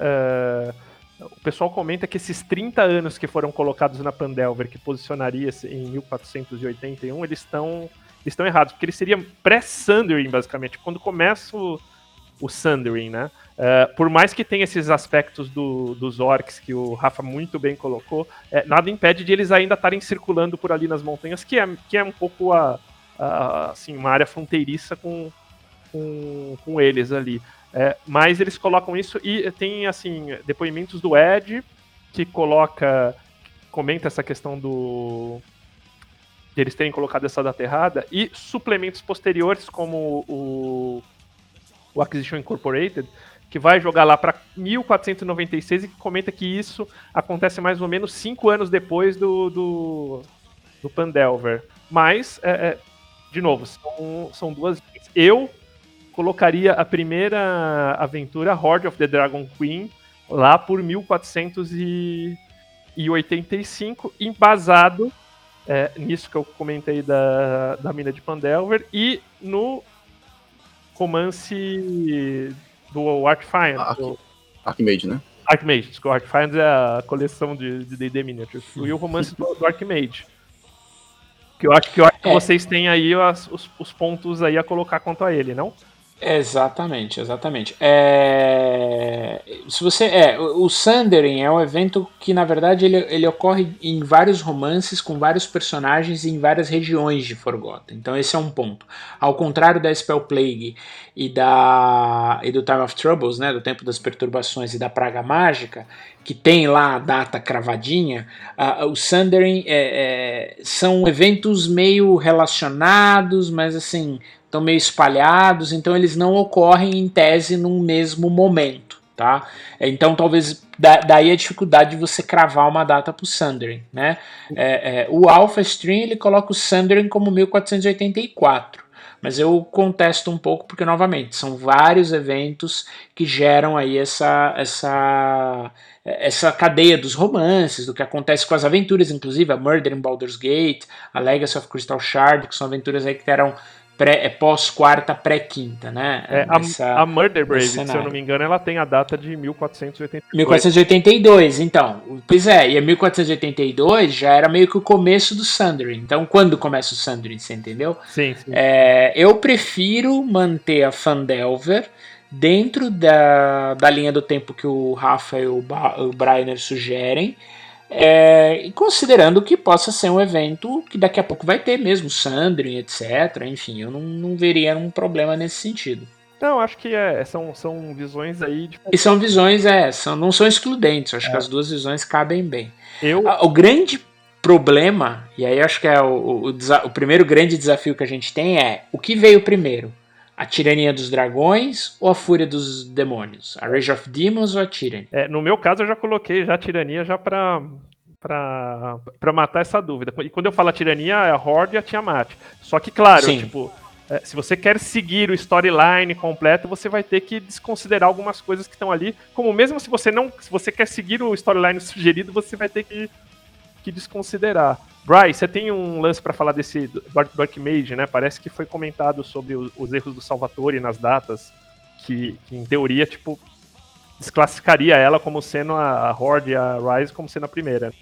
é, o pessoal comenta que esses 30 anos que foram colocados na Pandelver, que posicionaria em 1481, eles estão estão errados, porque ele seria pré-Sundering, basicamente, quando começa o, o Sundering, né? Uh, por mais que tenha esses aspectos do, dos orcs que o Rafa muito bem colocou, é, nada impede de eles ainda estarem circulando por ali nas montanhas, que é, que é um pouco a, a assim, uma área fronteiriça com, com, com eles ali. É, mas eles colocam isso e tem assim depoimentos do Ed que coloca comenta essa questão do de eles terem colocado essa data errada e suplementos posteriores como o, o Acquisition Incorporated que vai jogar lá para 1496 e que comenta que isso acontece mais ou menos cinco anos depois do, do, do Pandelver. Mas, é, é, de novo, são, são duas. Eu colocaria a primeira aventura, Horde of the Dragon Queen, lá por 1485, embasado é, nisso que eu comentei da, da mina de Pandelver e no romance do Arcfiend. Arc, do... Archmage, né? Archmage, o Arcfiend é a coleção de D&D Miniatures. E o romance do, do Archmage. Que eu acho que, eu acho que é. vocês têm aí os, os pontos aí a colocar quanto a ele, não? Exatamente, exatamente. É... Se você é o Sundering é um evento que na verdade ele, ele ocorre em vários romances com vários personagens em várias regiões de Forgotten. Então esse é um ponto. Ao contrário da Spell Plague e da e do Time of Troubles, né, do Tempo das Perturbações e da Praga Mágica, que tem lá a data cravadinha, uh, o Sundering é, é, são eventos meio relacionados, mas assim estão meio espalhados, então eles não ocorrem em tese num mesmo momento, tá? Então talvez da, daí a dificuldade de você cravar uma data para o Sundering, né? É, é, o Alpha Stream ele coloca o Sundering como 1484, mas eu contesto um pouco porque novamente são vários eventos que geram aí essa essa essa cadeia dos romances, do que acontece com as aventuras, inclusive a Murder in Baldur's Gate, a Legacy of Crystal Shard, que são aventuras aí que eram pré, é pós-quarta, pré-quinta, né? É, Nessa, a, Murder Brave, se eu não me engano, ela tem a data de 1482. 1482, então. Pois é, e a 1482 já era meio que o começo do Sundering. Então, quando começa o Sundering, você entendeu? Sim, sim. É, eu prefiro manter a Fandelver dentro da, da linha do tempo que o Rafa e o, ba o Brainer sugerem, é, e considerando que possa ser um evento que daqui a pouco vai ter mesmo, Sandrin, etc. Enfim, eu não, não veria um problema nesse sentido. Não, acho que é, são, são visões aí. De... E são visões, é, são, não são excludentes, acho é. que as duas visões cabem bem. Eu... O grande problema, e aí acho que é o, o, o primeiro grande desafio que a gente tem é o que veio primeiro? A tirania dos dragões ou a fúria dos demônios? A Rage of Demons ou a Tyranny? É, no meu caso, eu já coloquei já a tirania já pra, pra, pra matar essa dúvida. E quando eu falo a tirania, é a Horde e a Tiamat. Só que, claro, Sim. tipo, é, se você quer seguir o storyline completo, você vai ter que desconsiderar algumas coisas que estão ali. Como mesmo se você não. Se você quer seguir o storyline sugerido, você vai ter que, que desconsiderar. Bryce, você tem um lance para falar desse Dark, Mage, né? Parece que foi comentado sobre os, os erros do Salvatore nas datas, que, que, em teoria, tipo, desclassificaria ela como sendo a, a Horde e a Rise como sendo a primeira.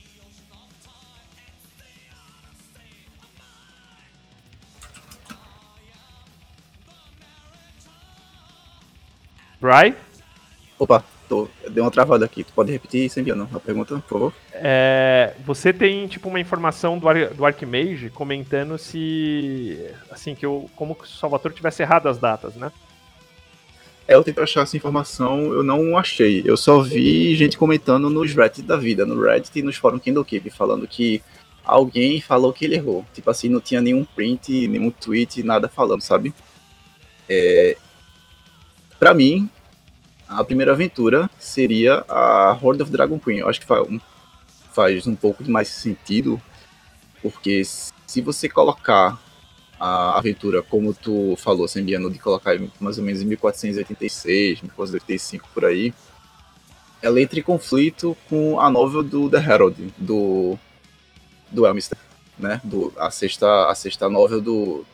Bry? Opa, tô, deu uma travada aqui. Tu pode repetir sem enviando a pergunta, por favor? É, você tem tipo uma informação do, Ar, do Archmage comentando se assim que eu como que o Salvatore tivesse errado as datas, né? É, eu tento achar essa informação, eu não achei. Eu só vi gente comentando nos Reddit da vida, no Reddit e nos fóruns Kindle Keep, falando que alguém falou que ele errou. Tipo assim, não tinha nenhum print, nenhum tweet, nada falando, sabe? É... Pra mim, a primeira aventura seria a Horde of Dragon Queen. Eu acho que faz um, faz um pouco de mais sentido Porque se você colocar a aventura, como tu falou, Sembiano, de colocar mais ou menos em 1486, 1485 por aí, ela entra em conflito com a novel do The Herald, do, do Elmister, né? Do, a, sexta, a sexta novel do,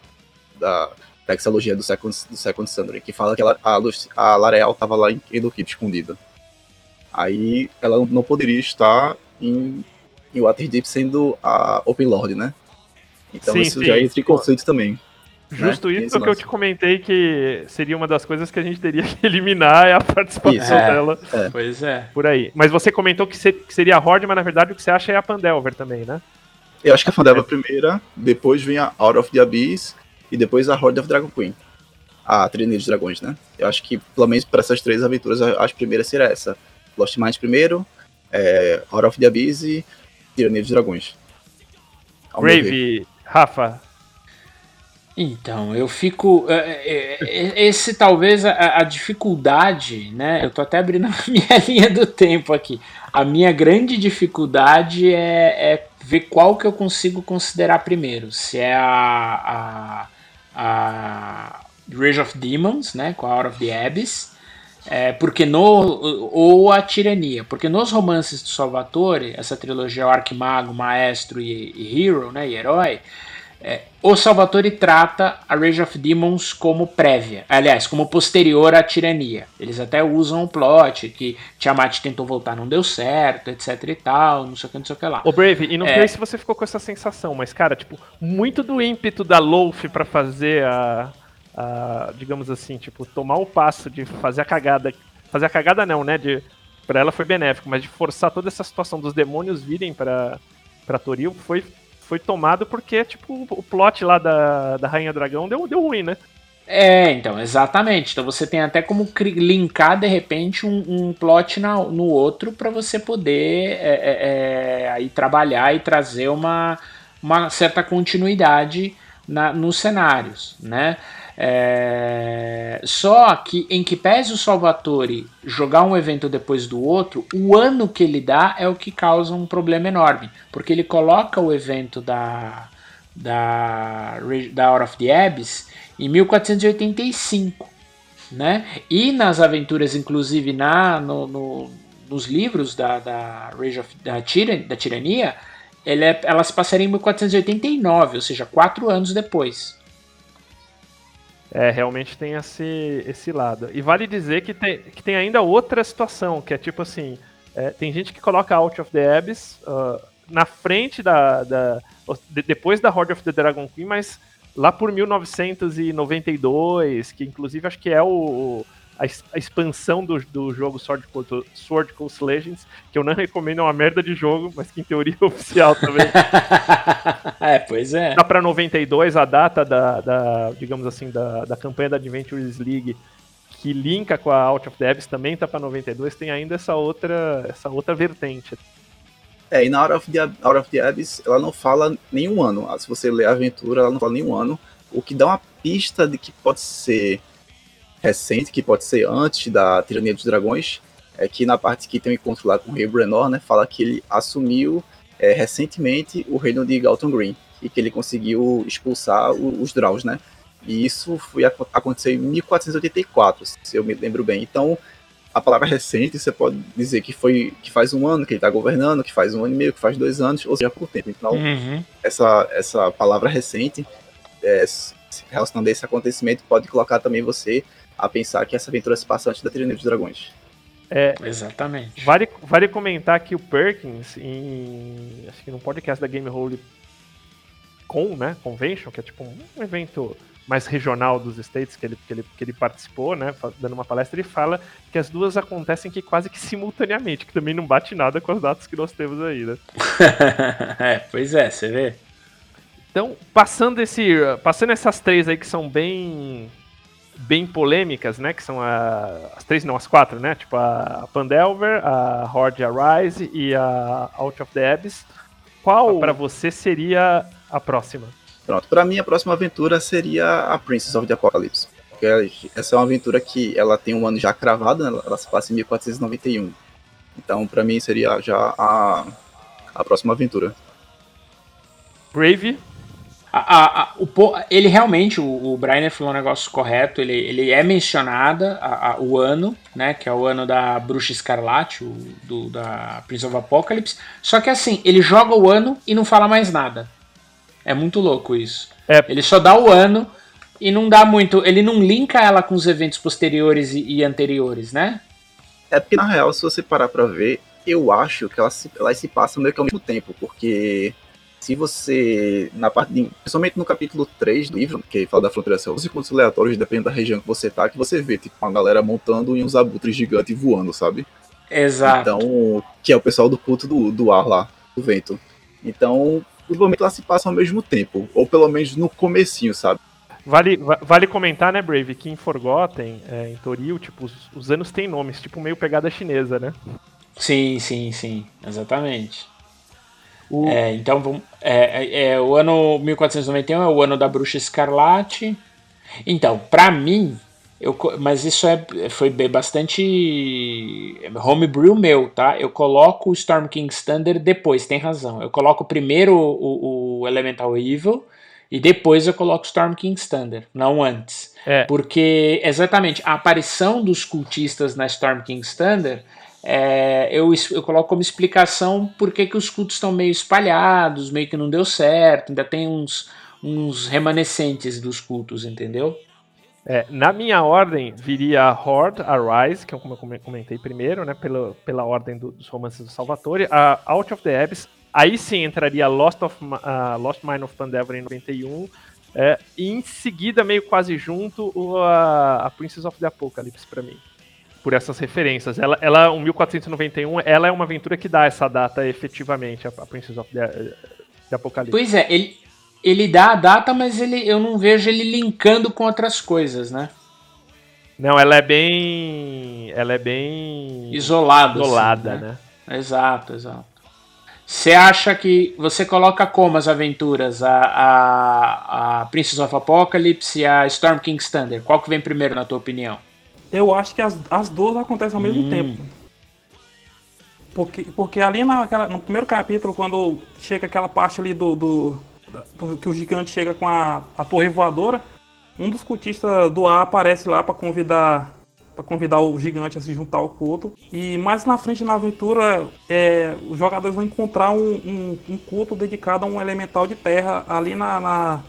da textologia do Second, do Second Sundering, que fala que ela, a, a Lareal estava lá em Endokip escondida. Aí ela não poderia estar em, em Waterdeep sendo a Open Lord, né? Então sim, isso sim. já entra em conflito também. Né? Justo né? isso que eu te comentei que seria uma das coisas que a gente teria *laughs* que eliminar é a participação é, dela. É. Pois é. Por aí. Mas você comentou que, seria a Horde, mas na verdade o que você acha é a Pandelver também, né? Eu acho que a Pandelver é primeira, depois vem a Out of the Abyss e depois a Horde of Dragon Queen. A Trinidade dos Dragões, né? Eu acho que, pelo menos para essas três aventuras, as primeiras seria essa. Lost Minds primeiro, é, Out of the Abyss e Tirania dos Dragões. Brave, Rafa, então, eu fico. É, é, é, esse talvez a, a, dificuldade, né? Eu tô até abrindo *laughs* a minha linha do tempo aqui. A minha grande dificuldade é, é ver qual que eu consigo considerar primeiro. Se é a, a, a Rage of Demons, né? Com a Out of the Abyss. É, porque no, ou a tirania, porque nos romances do Salvatore, essa trilogia Arquimago, Maestro e, e Hero, né, e Herói, é, o Salvatore trata a Rage of Demons como prévia, aliás, como posterior à tirania. Eles até usam o plot que Tiamat tentou voltar, não deu certo, etc e tal, não sei o que, não sei o que lá. Ô Brave, e não é... sei se você ficou com essa sensação, mas cara, tipo, muito do ímpeto da Loaf para fazer a, a, digamos assim, tipo, tomar o passo de fazer a cagada, fazer a cagada não, né, de para ela foi benéfico, mas de forçar toda essa situação dos demônios virem para para Toril foi foi tomado porque, tipo, o plot lá da, da Rainha Dragão deu, deu ruim, né? É, então, exatamente. Então você tem até como linkar de repente um, um plot na, no outro para você poder é, é, é, aí trabalhar e trazer uma, uma certa continuidade na, nos cenários, né? É... Só que, em que pese o Salvatore jogar um evento depois do outro, o ano que ele dá é o que causa um problema enorme. Porque ele coloca o evento da, da, da Hour of the Abyss em 1485. Né? E nas aventuras, inclusive na, no, no, nos livros da, da, Rage of, da, tiran, da Tirania, ele é, elas passariam em 1489, ou seja, quatro anos depois. É, realmente tem esse, esse lado. E vale dizer que tem, que tem ainda outra situação, que é tipo assim, é, tem gente que coloca Out of the Abyss uh, na frente da, da de, depois da Horde of the Dragon Queen, mas lá por 1992, que inclusive acho que é o, a, a expansão do, do jogo Sword, Sword Coast Legends, que eu não recomendo, é uma merda de jogo, mas que em teoria é *laughs* oficial também. *laughs* é, pois é. Dá pra 92 a data da, da digamos assim, da, da campanha da Adventures League que linka com a Out of the Abyss também tá para 92, tem ainda essa outra, essa outra vertente. É, e na Out of, the, Out of the Abyss, ela não fala nenhum ano. Se você ler a aventura, ela não fala nenhum ano. O que dá uma pista de que pode ser recente, que pode ser antes da Tirania dos Dragões, é que na parte que tem o um encontro lá com o rei Brenor, né, fala que ele assumiu é, recentemente o reino de Galton Green e que ele conseguiu expulsar o, os Draus, né? E isso foi aconteceu em 1484, se eu me lembro bem. Então, a palavra recente você pode dizer que foi que faz um ano que ele está governando, que faz um ano e meio, que faz dois anos, ou seja, por tempo. Então, uhum. essa, essa palavra recente, é, relacionando a esse acontecimento, pode colocar também você a pensar que essa aventura se passa antes da Trilha dos Dragões. É, Exatamente. Vale, vale comentar que o Perkins, em, acho que no podcast da Game Hole Com, né, Convention, que é tipo um evento mais regional dos States que ele, que ele, que ele participou, né, dando uma palestra, ele fala que as duas acontecem que quase que simultaneamente, que também não bate nada com as datas que nós temos aí, né? *laughs* é, pois é, você vê. Então, passando esse, passando essas três aí que são bem bem polêmicas, né? Que são a, as três, não, as quatro, né? Tipo a, a Pandelver, a Horde Arise e a Out of the Abyss. Qual para você seria a próxima? Pronto, para mim a próxima aventura seria a Princess of the Apocalypse. Porque essa é uma aventura que ela tem um ano já cravado, né? ela se passa em 1491. Então, para mim seria já a, a próxima aventura. Brave. A, a, a, o, ele realmente, o, o Brian falou um negócio correto, ele, ele é mencionada o ano, né? Que é o ano da Bruxa Escarlate, o, do, da Prince of Apocalypse. Só que assim, ele joga o ano e não fala mais nada. É muito louco isso. É. Ele só dá o ano e não dá muito. Ele não linka ela com os eventos posteriores e, e anteriores, né? É porque, na real, se você parar pra ver, eu acho que elas se, elas se passam meio que ao mesmo tempo, porque se você, na parte de, principalmente no capítulo 3 do livro, que fala da fronteira céu, os encontros aleatórios, dependendo da região que você tá, que você vê, tipo, uma galera montando e uns abutres gigantes voando, sabe? Exato. Então, que é o pessoal do culto do, do ar lá, do vento. Então, provavelmente elas se passam ao mesmo tempo, ou pelo menos no comecinho, sabe? Vale, vale comentar, né, Brave, que em Forgotten, é, em Toril, tipo, os, os, anos têm nomes, tipo meio pegada chinesa, né? Sim, sim, sim, exatamente. O... É, então, vamos, é, é, é, o ano 1491 é o ano da Bruxa Escarlate. Então, para mim, eu, mas isso é, foi bastante homebrew meu, tá? Eu coloco o Storm King's Thunder depois, tem razão. Eu coloco primeiro o, o Elemental Evil e depois eu coloco Storm King's Thunder, não antes. É. Porque, exatamente, a aparição dos cultistas na Storm King's Thunder, é, eu, eu coloco como explicação por que os cultos estão meio espalhados, meio que não deu certo, ainda tem uns, uns remanescentes dos cultos, entendeu? É, na minha ordem, viria Horde Arise, que é como eu comentei primeiro, né, pela, pela ordem do, dos romances do Salvatore, a Out of the Abyss, aí sim entraria Lost, of, uh, Lost Mine of Pandever em 91, é, e em seguida, meio quase junto, o, a, a Princess of the Apocalypse para mim. Por essas referências. Ela, ela, o 1491, ela é uma aventura que dá essa data efetivamente, a, a Princess of the, the Apocalypse. Pois é, ele, ele dá a data, mas ele, eu não vejo ele linkando com outras coisas, né? Não, ela é bem. Ela é bem. Isolada. Isolada, assim, né? né? Exato, exato. Você acha que. Você coloca como as aventuras? A, a, a Princess of Apocalypse e a Storm King's Thunder? Qual que vem primeiro, na tua opinião? Eu acho que as, as duas acontecem ao mesmo hum. tempo. Porque, porque ali naquela, no primeiro capítulo, quando chega aquela parte ali do, do que o gigante chega com a, a torre voadora, um dos cultistas do ar aparece lá para convidar para convidar o gigante a se juntar ao culto. E mais na frente na aventura, é, os jogadores vão encontrar um, um, um, culto dedicado a um elemental de terra ali na, na,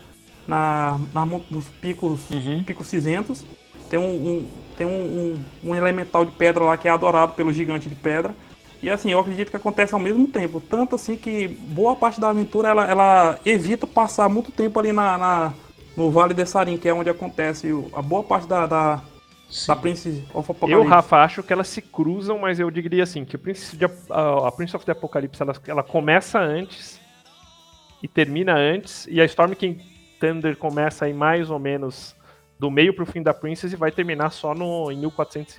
na, na nos picos, uhum. picos cinzentos. Tem, um, um tem um, um, elemental de pedra lá que é adorado pelo gigante de pedra. E assim, eu acredito que acontece ao mesmo tempo. Tanto assim que boa parte da aventura ela, ela evita passar muito tempo ali na, na no Vale de Sarim, que é onde acontece a boa parte da, da, da Prince of Apocalypse. Eu, Rafa, acho que elas se cruzam, mas eu diria assim, que o Prince de, a, a Prince of the Apocalypse ela, ela começa antes e termina antes, e a Storm King Thunder começa aí mais ou menos do meio pro fim da Princess e vai terminar só no, em 1400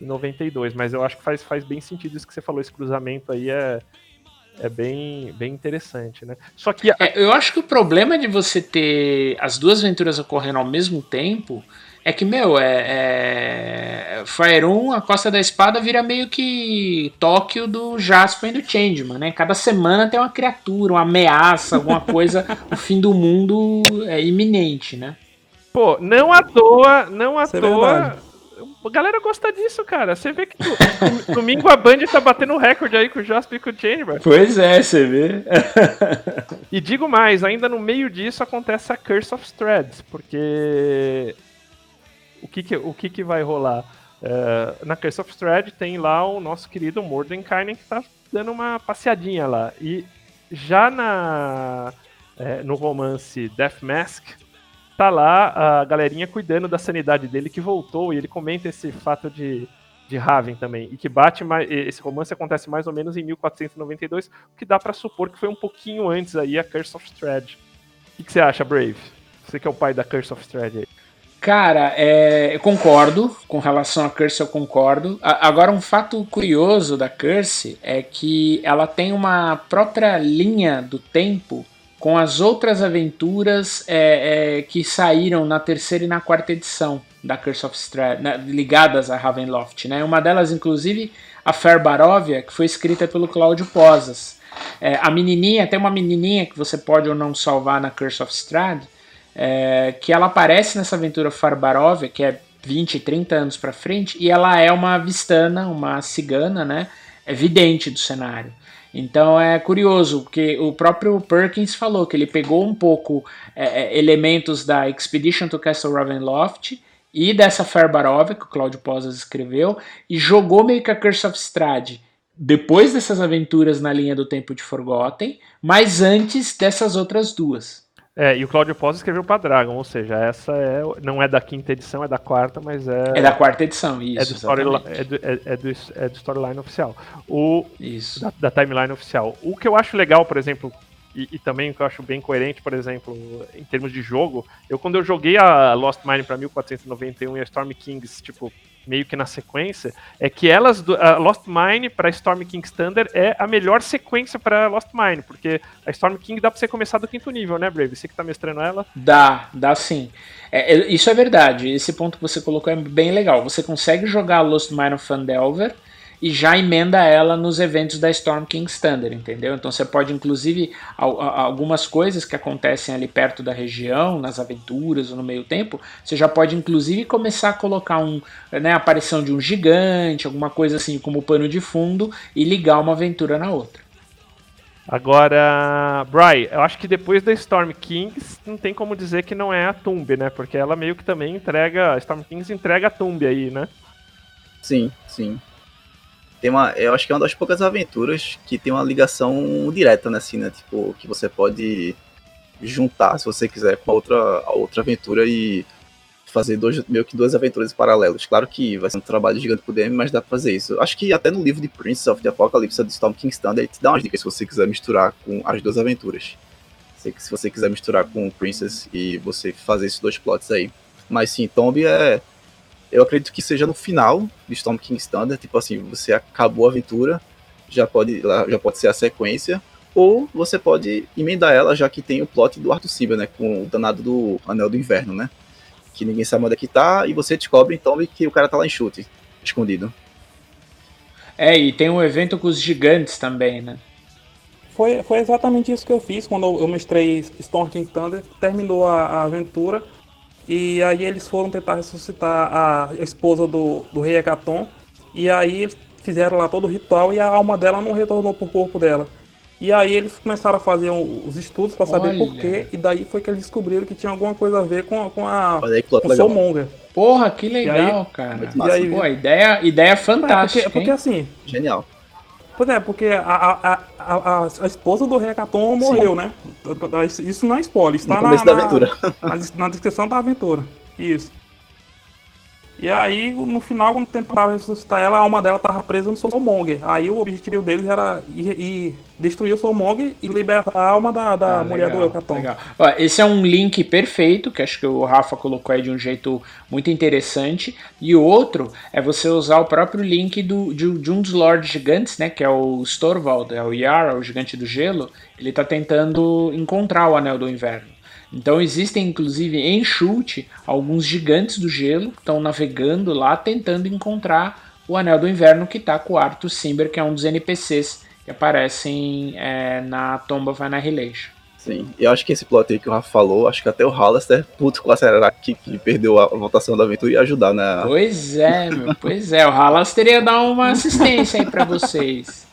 em 92, mas eu acho que faz, faz bem sentido isso que você falou, esse cruzamento aí é, é bem, bem interessante, né? Só que. A... É, eu acho que o problema de você ter as duas aventuras ocorrendo ao mesmo tempo é que, meu, é, é, Fire 1, a Costa da Espada vira meio que Tóquio do Jasper e do Changeman, né? Cada semana tem uma criatura, uma ameaça, alguma coisa, *laughs* o fim do mundo é iminente, né? Pô, não à toa, não à Isso é toa. É a galera gosta disso, cara. Você vê que tu, domingo a Band tá batendo recorde aí com o Jasper e com o Chamber. Pois é, você vê. *laughs* e digo mais, ainda no meio disso acontece a Curse of Threads, porque o que que, o que, que vai rolar? Uh, na Curse of Thread tem lá o nosso querido Mordenkainen que tá dando uma passeadinha lá. E já na, é, no romance Death Mask, tá lá a galerinha cuidando da sanidade dele que voltou e ele comenta esse fato de, de Raven também e que bate mais, esse romance acontece mais ou menos em 1492, o que dá para supor que foi um pouquinho antes aí a Curse of Strahd. O que, você acha, Brave? Você que é o pai da Curse of Strahd aí. Cara, é, eu concordo. Com relação a Curse, eu concordo. A, agora, um fato curioso da Curse é que ela tem uma própria linha do tempo com as outras aventuras é, é, que saíram na terceira e na quarta edição da Curse of Strahd, ligadas a Ravenloft. Né? Uma delas, inclusive, a Fair Barovia, que foi escrita pelo Cláudio Posas. É, a menininha, tem uma menininha que você pode ou não salvar na Curse of Strahd, é, que ela aparece nessa aventura Farbarovia, que é 20, 30 anos para frente, e ela é uma vistana, uma cigana, né? É vidente do cenário. Então é curioso, porque o próprio Perkins falou que ele pegou um pouco é, é elementos da Expedition to Castle Ravenloft e dessa Farbarovia que o Claudio Posas escreveu e jogou meio que a Curse of Strahd depois dessas aventuras na linha do tempo de Forgotten, mas antes dessas outras duas. É, e o Claudio Pozzi escreveu para Dragon, ou seja, essa é, não é da quinta edição, é da quarta, mas é. É da quarta edição, isso. É do, story, é do, é, é do, é do storyline oficial. O, isso. Da, da, timeline oficial. O que eu acho legal, por exemplo, e, e, também o que eu acho bem coerente, por exemplo, em termos de jogo, eu quando eu joguei a Lost Mine para 1491 e a Storm Kings, tipo, meio que na sequência, é que elas, Lost Mine para Storm King Standard é a melhor sequência para Lost Mine, porque a Storm King dá para você começar do quinto nível, né, Brave? Você que tá mestrando ela? Dá, dá sim. É, é, isso é verdade, esse ponto que você colocou é bem legal. Você consegue jogar Lost Mine of Fandelver e já emenda ela nos eventos da Storm King Standard, entendeu? Então você pode, inclusive, algumas coisas que acontecem ali perto da região, nas aventuras ou no meio tempo, você já pode, inclusive, começar a colocar um, né, a aparição de um gigante, alguma coisa assim como pano de fundo e ligar uma aventura na outra. Agora, Bry, eu acho que depois da Storm Kings não tem como dizer que não é a Tomb, né? Porque ela meio que também entrega, a Storm Kings entrega a Tomb aí, né? Sim, sim tem uma, eu acho que é uma das poucas aventuras que tem uma ligação direta, né, assim, né, tipo, que você pode juntar, se você quiser, com a outra, a outra aventura e fazer dois, meio que duas aventuras paralelas. Claro que vai ser um trabalho gigante pro DM, mas dá pra fazer isso. Acho que até no livro de Prince of the Apocalypse do Storm Standard, ele te dá umas dicas se você quiser misturar com as duas aventuras. Se, se você quiser misturar com o Princess e você fazer esses dois plots aí. Mas sim, Tomb é eu acredito que seja no final de Storm King Standard, tipo assim, você acabou a aventura, já pode, já pode ser a sequência, ou você pode emendar ela, já que tem o plot do Arthur Silva, né, com o danado do Anel do Inverno, né, que ninguém sabe onde é que tá, e você descobre então que o cara tá lá em chute, escondido. É, e tem um evento com os gigantes também, né. Foi, foi exatamente isso que eu fiz quando eu mestrei Storm King Thunder, terminou a, a aventura, e aí eles foram tentar ressuscitar a esposa do, do rei Hecaton. E aí eles fizeram lá todo o ritual e a alma dela não retornou pro corpo dela. E aí eles começaram a fazer os estudos para saber por quê. E daí foi que eles descobriram que tinha alguma coisa a ver com, com a com o Soulmonger. Porra, que legal, aí, cara. E aí, Pô, ideia, ideia fantástica. É, porque, porque assim. Genial. Pois é, porque a, a, a, a, esposa do Recaton morreu, né? Isso não é spoiler, está na. Na, na, descrição da aventura. Isso. E aí, no final, quando tentava ressuscitar ela, a alma dela estava presa no Soulmonger. Aí o objetivo deles era ir, ir destruir o Soulmonger e libertar a alma da, da ah, mulher legal, do Eucaton. Legal. Ó, esse é um link perfeito, que acho que o Rafa colocou aí de um jeito muito interessante. E o outro é você usar o próprio link do, de, de um dos Lords Gigantes, né? Que é o Storvald, é o Yara, o Gigante do Gelo. Ele está tentando encontrar o Anel do Inverno. Então existem inclusive em chute alguns gigantes do gelo que estão navegando lá tentando encontrar o Anel do Inverno que está com o Arthur Simber, que é um dos NPCs que aparecem é, na Tomb of Annihilation. Sim, eu acho que esse plot aí que o Rafa falou, acho que até o Hollister, puto com a Serarac que, perdeu a votação da aventura, ia ajudar, né? Pois é, meu, pois é, o Hollister ia dar uma assistência aí para vocês.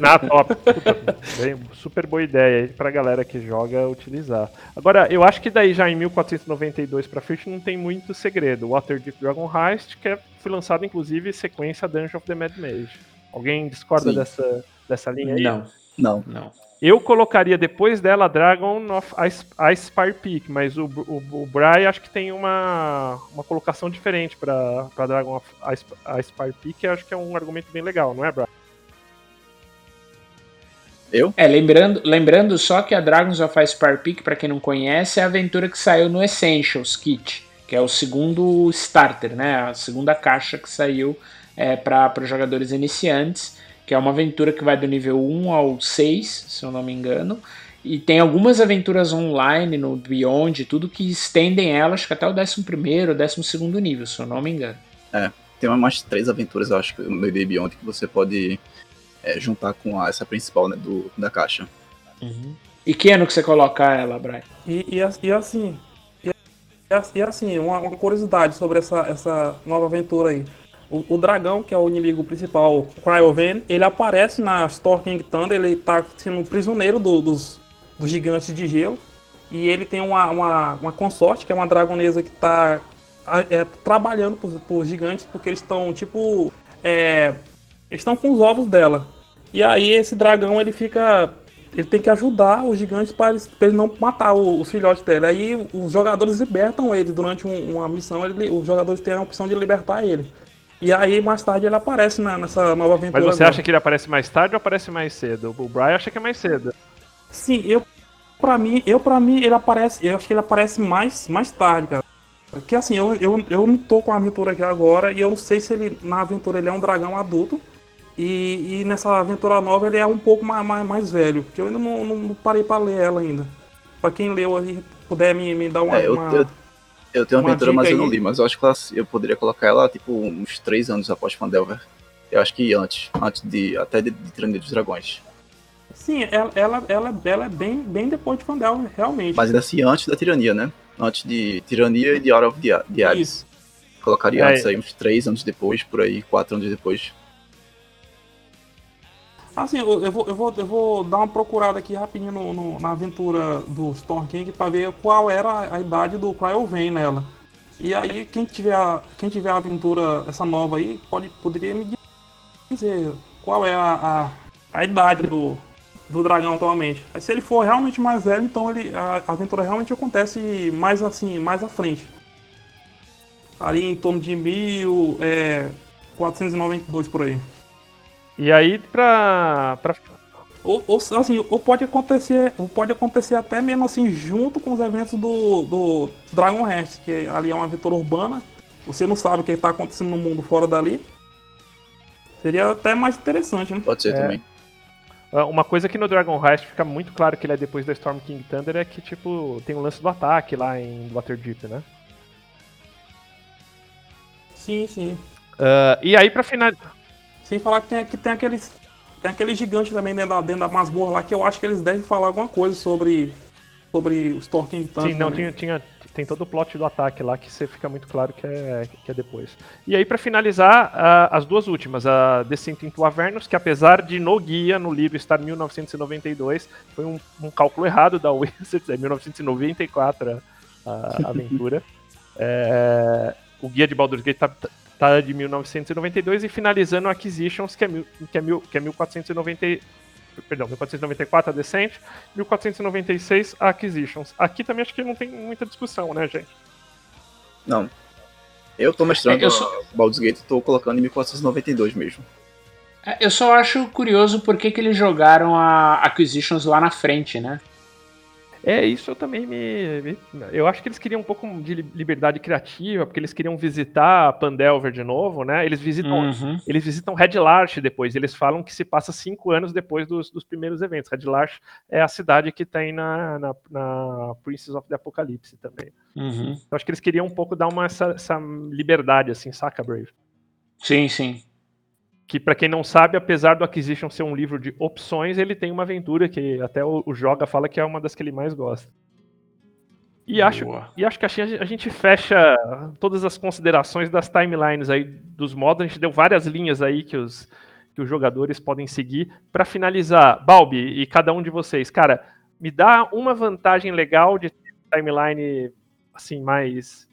Na *laughs* top. Puta, bem, super boa ideia aí pra galera que joga utilizar. Agora, eu acho que daí já em 1492 pra frente não tem muito segredo. Waterdeep Dragon Heist, que é, foi lançado inclusive sequência Dungeon of the Mad Mage. Alguém discorda dessa, dessa linha aí? Não. Não. Não. Eu colocaria depois dela Dragon of Ice Spire Peak, mas o, o, o Bry acho que tem uma, uma colocação diferente para Dragon of Ice, Ice Spire Peak, acho que é um argumento bem legal, não é, Bry? Eu? É, lembrando, lembrando só que a Dragons of Ice Peak, para quem não conhece, é a aventura que saiu no Essentials Kit, que é o segundo starter, né? A segunda caixa que saiu é, para os jogadores iniciantes, que é uma aventura que vai do nível 1 ao 6, se eu não me engano. E tem algumas aventuras online no Beyond, tudo que estendem elas até o 11 ou 12 nível, se eu não me engano. É, tem umas três aventuras, eu acho, no D&D Beyond que você pode é, juntar com a, essa principal né, do, da caixa. Uhum. E que ano que você coloca ela, Brian? E, e, e assim, e, e assim, uma, uma, curiosidade sobre essa, essa nova aventura aí. O, o dragão, que é o inimigo principal, Cryovan, ele aparece na Storm King Thunder, ele tá sendo prisioneiro do, dos, dos gigantes de gelo. E ele tem uma, uma, uma consorte, que é uma dragonesa que está é, trabalhando por, por gigantes, porque eles estão, tipo, é, estão com os ovos dela. E aí esse dragão, ele fica ele tem que ajudar os gigantes para eles, ele não matar o, os filhotes dele. Aí os jogadores libertam ele durante um, uma missão, ele, os jogadores têm a opção de libertar ele. E aí mais tarde ele aparece na, nessa nova aventura. Mas você acha que ele aparece mais tarde ou aparece mais cedo? O Brian acha que é mais cedo. Sim, eu para mim, eu para mim ele aparece, eu acho que ele aparece mais mais tarde, cara. Porque assim, eu, eu, eu não tô com a aventura aqui agora e eu não sei se ele na aventura ele é um dragão adulto e, e nessa aventura nova ele é um pouco mais, mais, mais velho, porque eu ainda não, não, parei para ler ela ainda. Para quem leu aí, puder me, me dar uma. É, eu, uma, eu, eu, tenho uma aventura, mas eu não li, mas eu acho que ela, eu poderia colocar ela tipo uns três anos após Fandelver. Eu acho que antes, antes de até de, de Tirania dos Dragões. Sim, ela, ela, ela, ela é bem, bem depois de Fandelver, realmente. Mas ainda assim antes da Tirania, né? Antes de Tirania e de Out of the, the Ares. Isso. Colocaria é, antes aí, uns três anos depois, por aí, quatro anos depois. Assim, eu, eu, vou, eu, vou, eu vou dar uma procurada aqui rapidinho no, no, na aventura do Storm King pra ver qual era a idade do Cryovan nela. E aí, quem tiver, quem tiver a aventura, essa nova aí, pode, poderia me dizer qual é a, a, a idade do, do dragão atualmente. Aí, se ele for realmente mais velho, então ele, a, a aventura realmente acontece mais assim, mais à frente. Ali em torno de 1492 é, por aí. E aí, pra. pra... Ou, ou, assim, ou pode acontecer, ou pode acontecer até mesmo assim, junto com os eventos do, do Dragon Heart, que ali é uma aventura urbana. Você não sabe o que está acontecendo no mundo fora dali. Seria até mais interessante, né? Pode ser é. também. Ah, uma coisa que no Dragon Heist fica muito claro que ele é depois da Storm King Thunder é que, tipo, tem o lance do ataque lá em Waterdeep, né? Sim, sim. Uh, e aí, pra finalizar. Sem falar que tem, que tem aqueles. Tem aquele gigante também dentro da, dentro da masmorra lá que eu acho que eles devem falar alguma coisa sobre. Sobre os Torquim Sim, não, tinha, tinha, tem todo o plot do ataque lá que você fica muito claro que é, que é depois. E aí, para finalizar, uh, as duas últimas, a Descent into Avernus, que apesar de no guia, no livro, estar 1992, foi um, um cálculo errado da *laughs* Wizards, é 1994 a, a aventura. *laughs* é, o guia de Baldur's Gate tá, tá de 1992 e finalizando Acquisitions, que é, mil, que é, mil, que é 1490, perdão, 1494 a Descent, 1496 a Acquisitions. Aqui também acho que não tem muita discussão, né, gente? Não. Eu tô mestrando é, eu só... Baldur's Gate e tô colocando em 1492 mesmo. É, eu só acho curioso por que, que eles jogaram a Acquisitions lá na frente, né? É, isso eu também me, me, Eu acho que eles queriam um pouco de liberdade criativa, porque eles queriam visitar Pandelver de novo, né? Eles visitam, uhum. eles visitam Red Larch depois. Eles falam que se passa cinco anos depois dos, dos primeiros eventos. Red Larch é a cidade que tem na, na, na Princess of the Apocalypse também. Uhum. Eu acho que eles queriam um pouco dar uma essa, essa liberdade, assim, saca, Brave? Sim, sim que para quem não sabe, apesar do Acquisition ser um livro de opções, ele tem uma aventura que até o, o Joga fala que é uma das que ele mais gosta. E acho, e acho que a gente fecha todas as considerações das timelines aí dos modos. A gente deu várias linhas aí que os, que os jogadores podem seguir. Para finalizar, Balbi e cada um de vocês, cara, me dá uma vantagem legal de timeline assim mais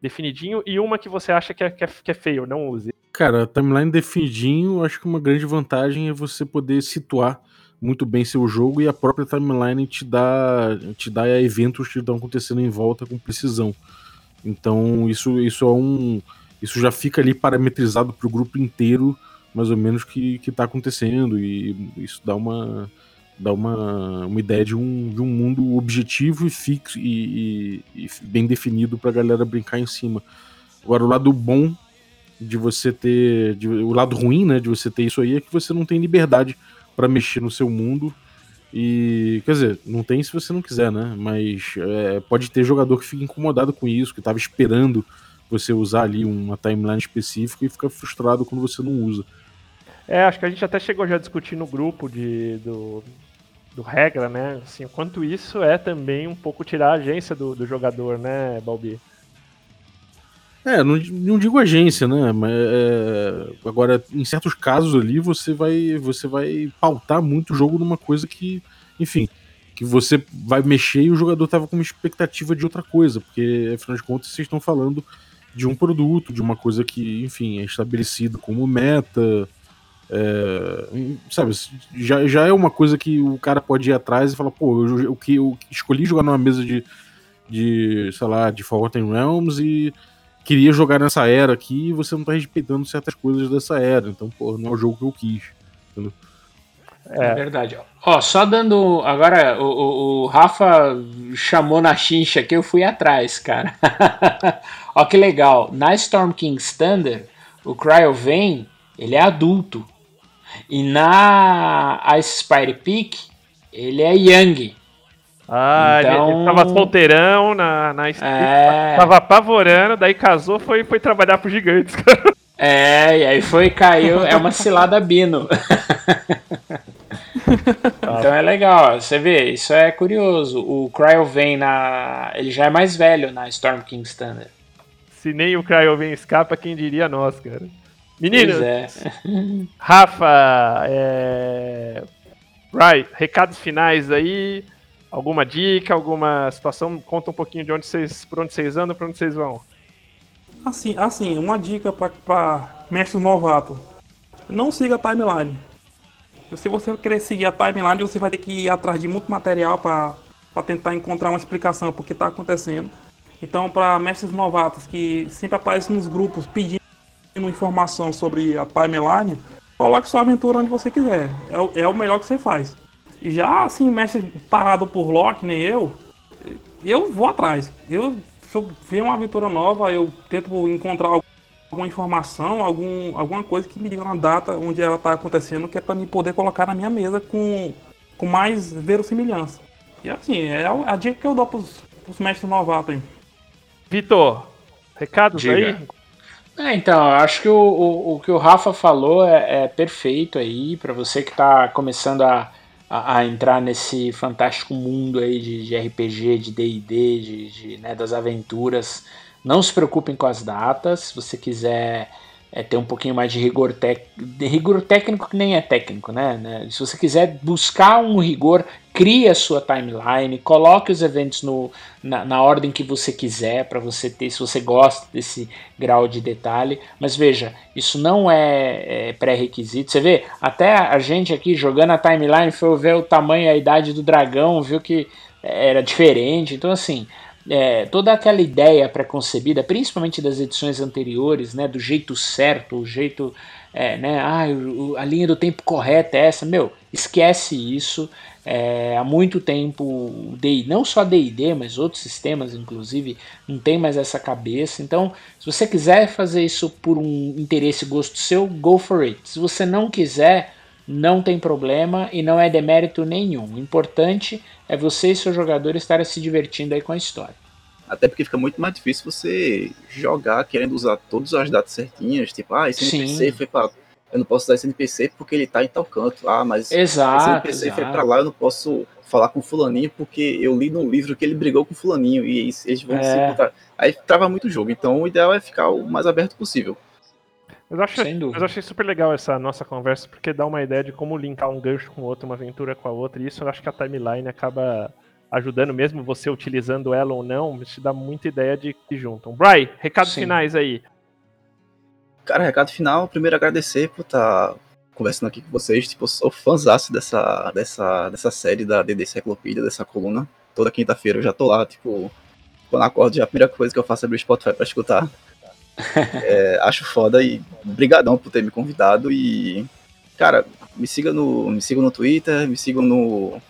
definidinho e uma que você acha que é, que é, que é feio, não use. Cara, timeline definidinho, acho que uma grande vantagem é você poder situar muito bem seu jogo e a própria timeline te dá, te dá eventos que estão acontecendo em volta com precisão. Então isso, isso é um. Isso já fica ali parametrizado para o grupo inteiro, mais ou menos, que, que tá acontecendo. E isso dá uma. dá uma, uma ideia de um, de um mundo objetivo e fixo e, e, e bem definido para a galera brincar em cima. Agora, o lado bom de você ter. De, o lado ruim, né, de você ter isso aí é que você não tem liberdade para mexer no seu mundo. E, quer dizer, não tem se você não quiser, né? Mas é, pode ter jogador que fica incomodado com isso, que estava esperando você usar ali uma timeline específica e fica frustrado quando você não usa. É, acho que a gente até chegou já a discutir no grupo de, do, do regra, né? Assim, quanto isso é também um pouco tirar a agência do, do jogador, né, Balbi? É, não, não digo agência, né? Mas é, agora, em certos casos ali, você vai, você vai pautar muito o jogo numa coisa que, enfim, que você vai mexer e o jogador tava com uma expectativa de outra coisa, porque afinal de contas vocês estão falando de um produto, de uma coisa que, enfim, é estabelecido como meta. É, sabe, já, já é uma coisa que o cara pode ir atrás e falar, pô, eu, eu, eu escolhi jogar numa mesa de, de sei lá, de Forgotten Realms e queria jogar nessa era aqui e você não tá respeitando certas coisas dessa era. Então, pô, não é o jogo que eu quis. Entendeu? É. é verdade. Ó, só dando. Agora, o, o, o, Rafa chamou na chincha aqui, eu fui atrás, cara. *laughs* Ó, que legal. Na Storm King's Thunder, o Cryo Vane, ele é adulto. E na Ice Spire Peak, ele é Young. Ah, então... ele, ele tava solteirão na, na é... tava apavorando, daí casou, foi, foi trabalhar pro gigantes, *laughs* cara. É, e aí foi, caiu, é uma cilada bino. *laughs* então é legal, você vê, isso é curioso. O Cryo vem na. Ele já é mais velho na Storm King Standard. Se nem o Cryo vem escapa, quem diria nós, cara. Meninos, é. Rafa, é... Right, recados finais aí. Alguma dica, alguma situação? Conta um pouquinho de onde vocês, por onde vocês andam, por onde vocês vão. Assim, assim, uma dica para mestre novato. Não siga a timeline. Se você querer seguir a timeline, você vai ter que ir atrás de muito material para tentar encontrar uma explicação por que está acontecendo. Então, para mestres novatos que sempre aparecem nos grupos pedindo informação sobre a timeline, coloque sua aventura onde você quiser. É, é o melhor que você faz. Já assim, mestre parado por Loki, nem eu, eu vou atrás. Eu, se eu ver uma aventura nova, eu tento encontrar alguma informação, algum, alguma coisa que me diga uma data onde ela está acontecendo, que é para me poder colocar na minha mesa com, com mais verossimilhança. E assim, é a dica que eu dou para os mestres novatos aí. Vitor, recados Diga. aí? É, então, acho que o, o, o, que o Rafa falou é, é perfeito aí, para você que está começando a a, a, entrar nesse fantástico mundo aí de, de RPG, de D&D, de, de né, das aventuras. Não se preocupem com as datas. Se você quiser é, ter um pouquinho mais de rigor, tec... de rigor técnico que nem é técnico, né, né? Se você quiser buscar um rigor, crie a sua timeline, coloque os eventos no, na, na ordem que você quiser para você ter, se você gosta desse grau de detalhe. Mas veja, isso não é, é pré-requisito. Você vê, até a gente aqui jogando a timeline foi ver o tamanho e a idade do dragão, viu que era diferente. Então assim, é, toda aquela ideia preconcebida, principalmente das edições anteriores, né, do jeito certo, o jeito, é, né, ah, a linha do tempo correta é essa, meu, esquece isso. É, há muito tempo, não só D&D, mas outros sistemas, inclusive, não tem mais essa cabeça. Então, se você quiser fazer isso por um interesse gosto seu, go for it. Se você não quiser, não tem problema e não é demérito nenhum. O importante é você e seu jogador estarem se divertindo aí com a história. Até porque fica muito mais difícil você jogar querendo usar todas as datas certinhas, tipo, ah, esse NPC Sim. foi pra. Eu não posso usar esse NPC porque ele tá em tal canto. Ah, mas exato, esse NPC exato. foi pra lá, eu não posso falar com fulaninho porque eu li no livro que ele brigou com fulaninho e eles vão é. se encontrar. Aí trava muito o jogo. Então o ideal é ficar o mais aberto possível. Mas eu, acho, mas eu achei super legal essa nossa conversa, porque dá uma ideia de como linkar um gancho com o outro, uma aventura com a outra, e isso eu acho que a timeline acaba ajudando, mesmo você utilizando ela ou não, te dá muita ideia de que juntam. Bry, recados Sim. finais aí. Cara, recado final, primeiro agradecer por estar tá conversando aqui com vocês. Tipo, eu sou fãzaço dessa, dessa, dessa série da DD Cyclopedia, dessa coluna. Toda quinta-feira eu já tô lá, tipo, quando acordo, já a primeira coisa que eu faço é abrir o Spotify pra escutar. *laughs* é, acho foda e brigadão por ter me convidado e cara, me siga no me sigam no Twitter, me sigam no,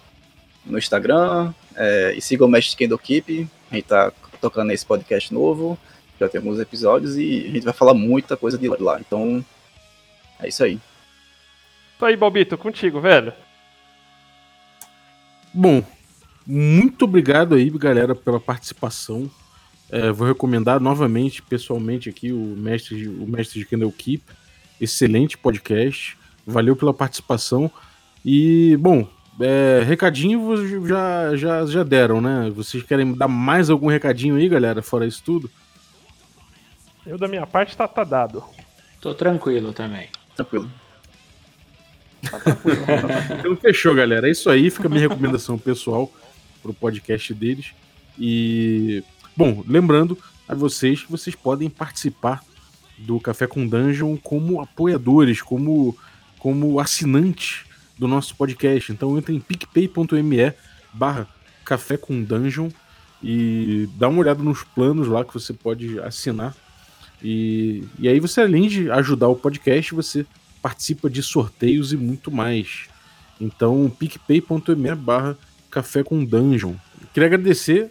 no Instagram é, e sigam o Mestre Kendo Keep, a gente tá tocando esse podcast novo, já temos episódios e a gente vai falar muita coisa de lá, então é isso aí. Tô aí, Balbito, contigo, velho. Bom, muito obrigado aí, galera, pela participação. É, vou recomendar novamente, pessoalmente aqui, o Mestre, o Mestre de Candle Keep. Excelente podcast. Valeu pela participação. E, bom, é, recadinho já, já, já deram, né? Vocês querem dar mais algum recadinho aí, galera, fora isso tudo? Eu, da minha parte, tá, tá dado. Tô tranquilo também. Tranquilo. *laughs* então fechou, galera. É isso aí. Fica a minha recomendação pessoal pro podcast deles. E, bom, lembrando a vocês que vocês podem participar do Café com Dungeon como apoiadores, como, como assinantes do nosso podcast. Então entre em picpay.me barra Café com Dungeon e dá uma olhada nos planos lá que você pode assinar. E, e aí você, além de ajudar o podcast, você participa de sorteios e muito mais. Então, picpay.me barra Café com Dungeon. Queria agradecer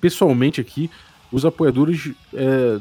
pessoalmente aqui os apoiadores é,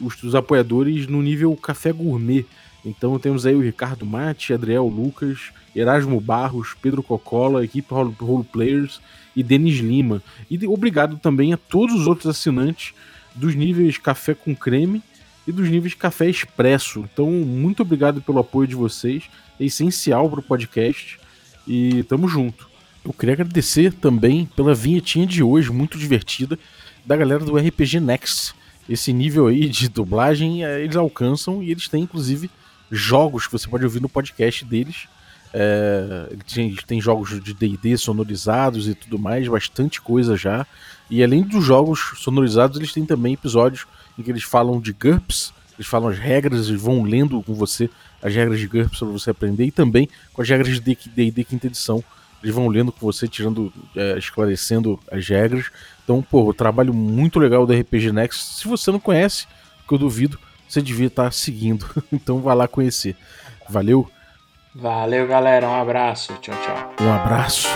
os, os, apoiadores no nível Café Gourmet. Então temos aí o Ricardo Mate, Adriel Lucas, Erasmo Barros, Pedro Cocola, equipe Role, Players e Denis Lima. E obrigado também a todos os outros assinantes dos níveis Café com Creme e dos níveis Café Expresso. Então, muito obrigado pelo apoio de vocês. É essencial para o podcast. E tamo junto. Eu queria agradecer também pela vinhetinha de hoje, muito divertida, da galera do RPG Next. Esse nível aí de dublagem é, eles alcançam e eles têm, inclusive, jogos que você pode ouvir no podcast deles. É, eles têm jogos de DD sonorizados e tudo mais, bastante coisa já. E além dos jogos sonorizados, eles têm também episódios em que eles falam de GURPS, eles falam as regras e vão lendo com você as regras de GURPS para você aprender, e também com as regras de D&D quinta edição. Eles vão lendo com você, tirando, é, esclarecendo as regras. Então, pô, trabalho muito legal do RPG Next. Se você não conhece, que eu duvido, você devia estar seguindo. *laughs* então vá lá conhecer. Valeu. Valeu, galera. Um abraço. Tchau, tchau. Um abraço.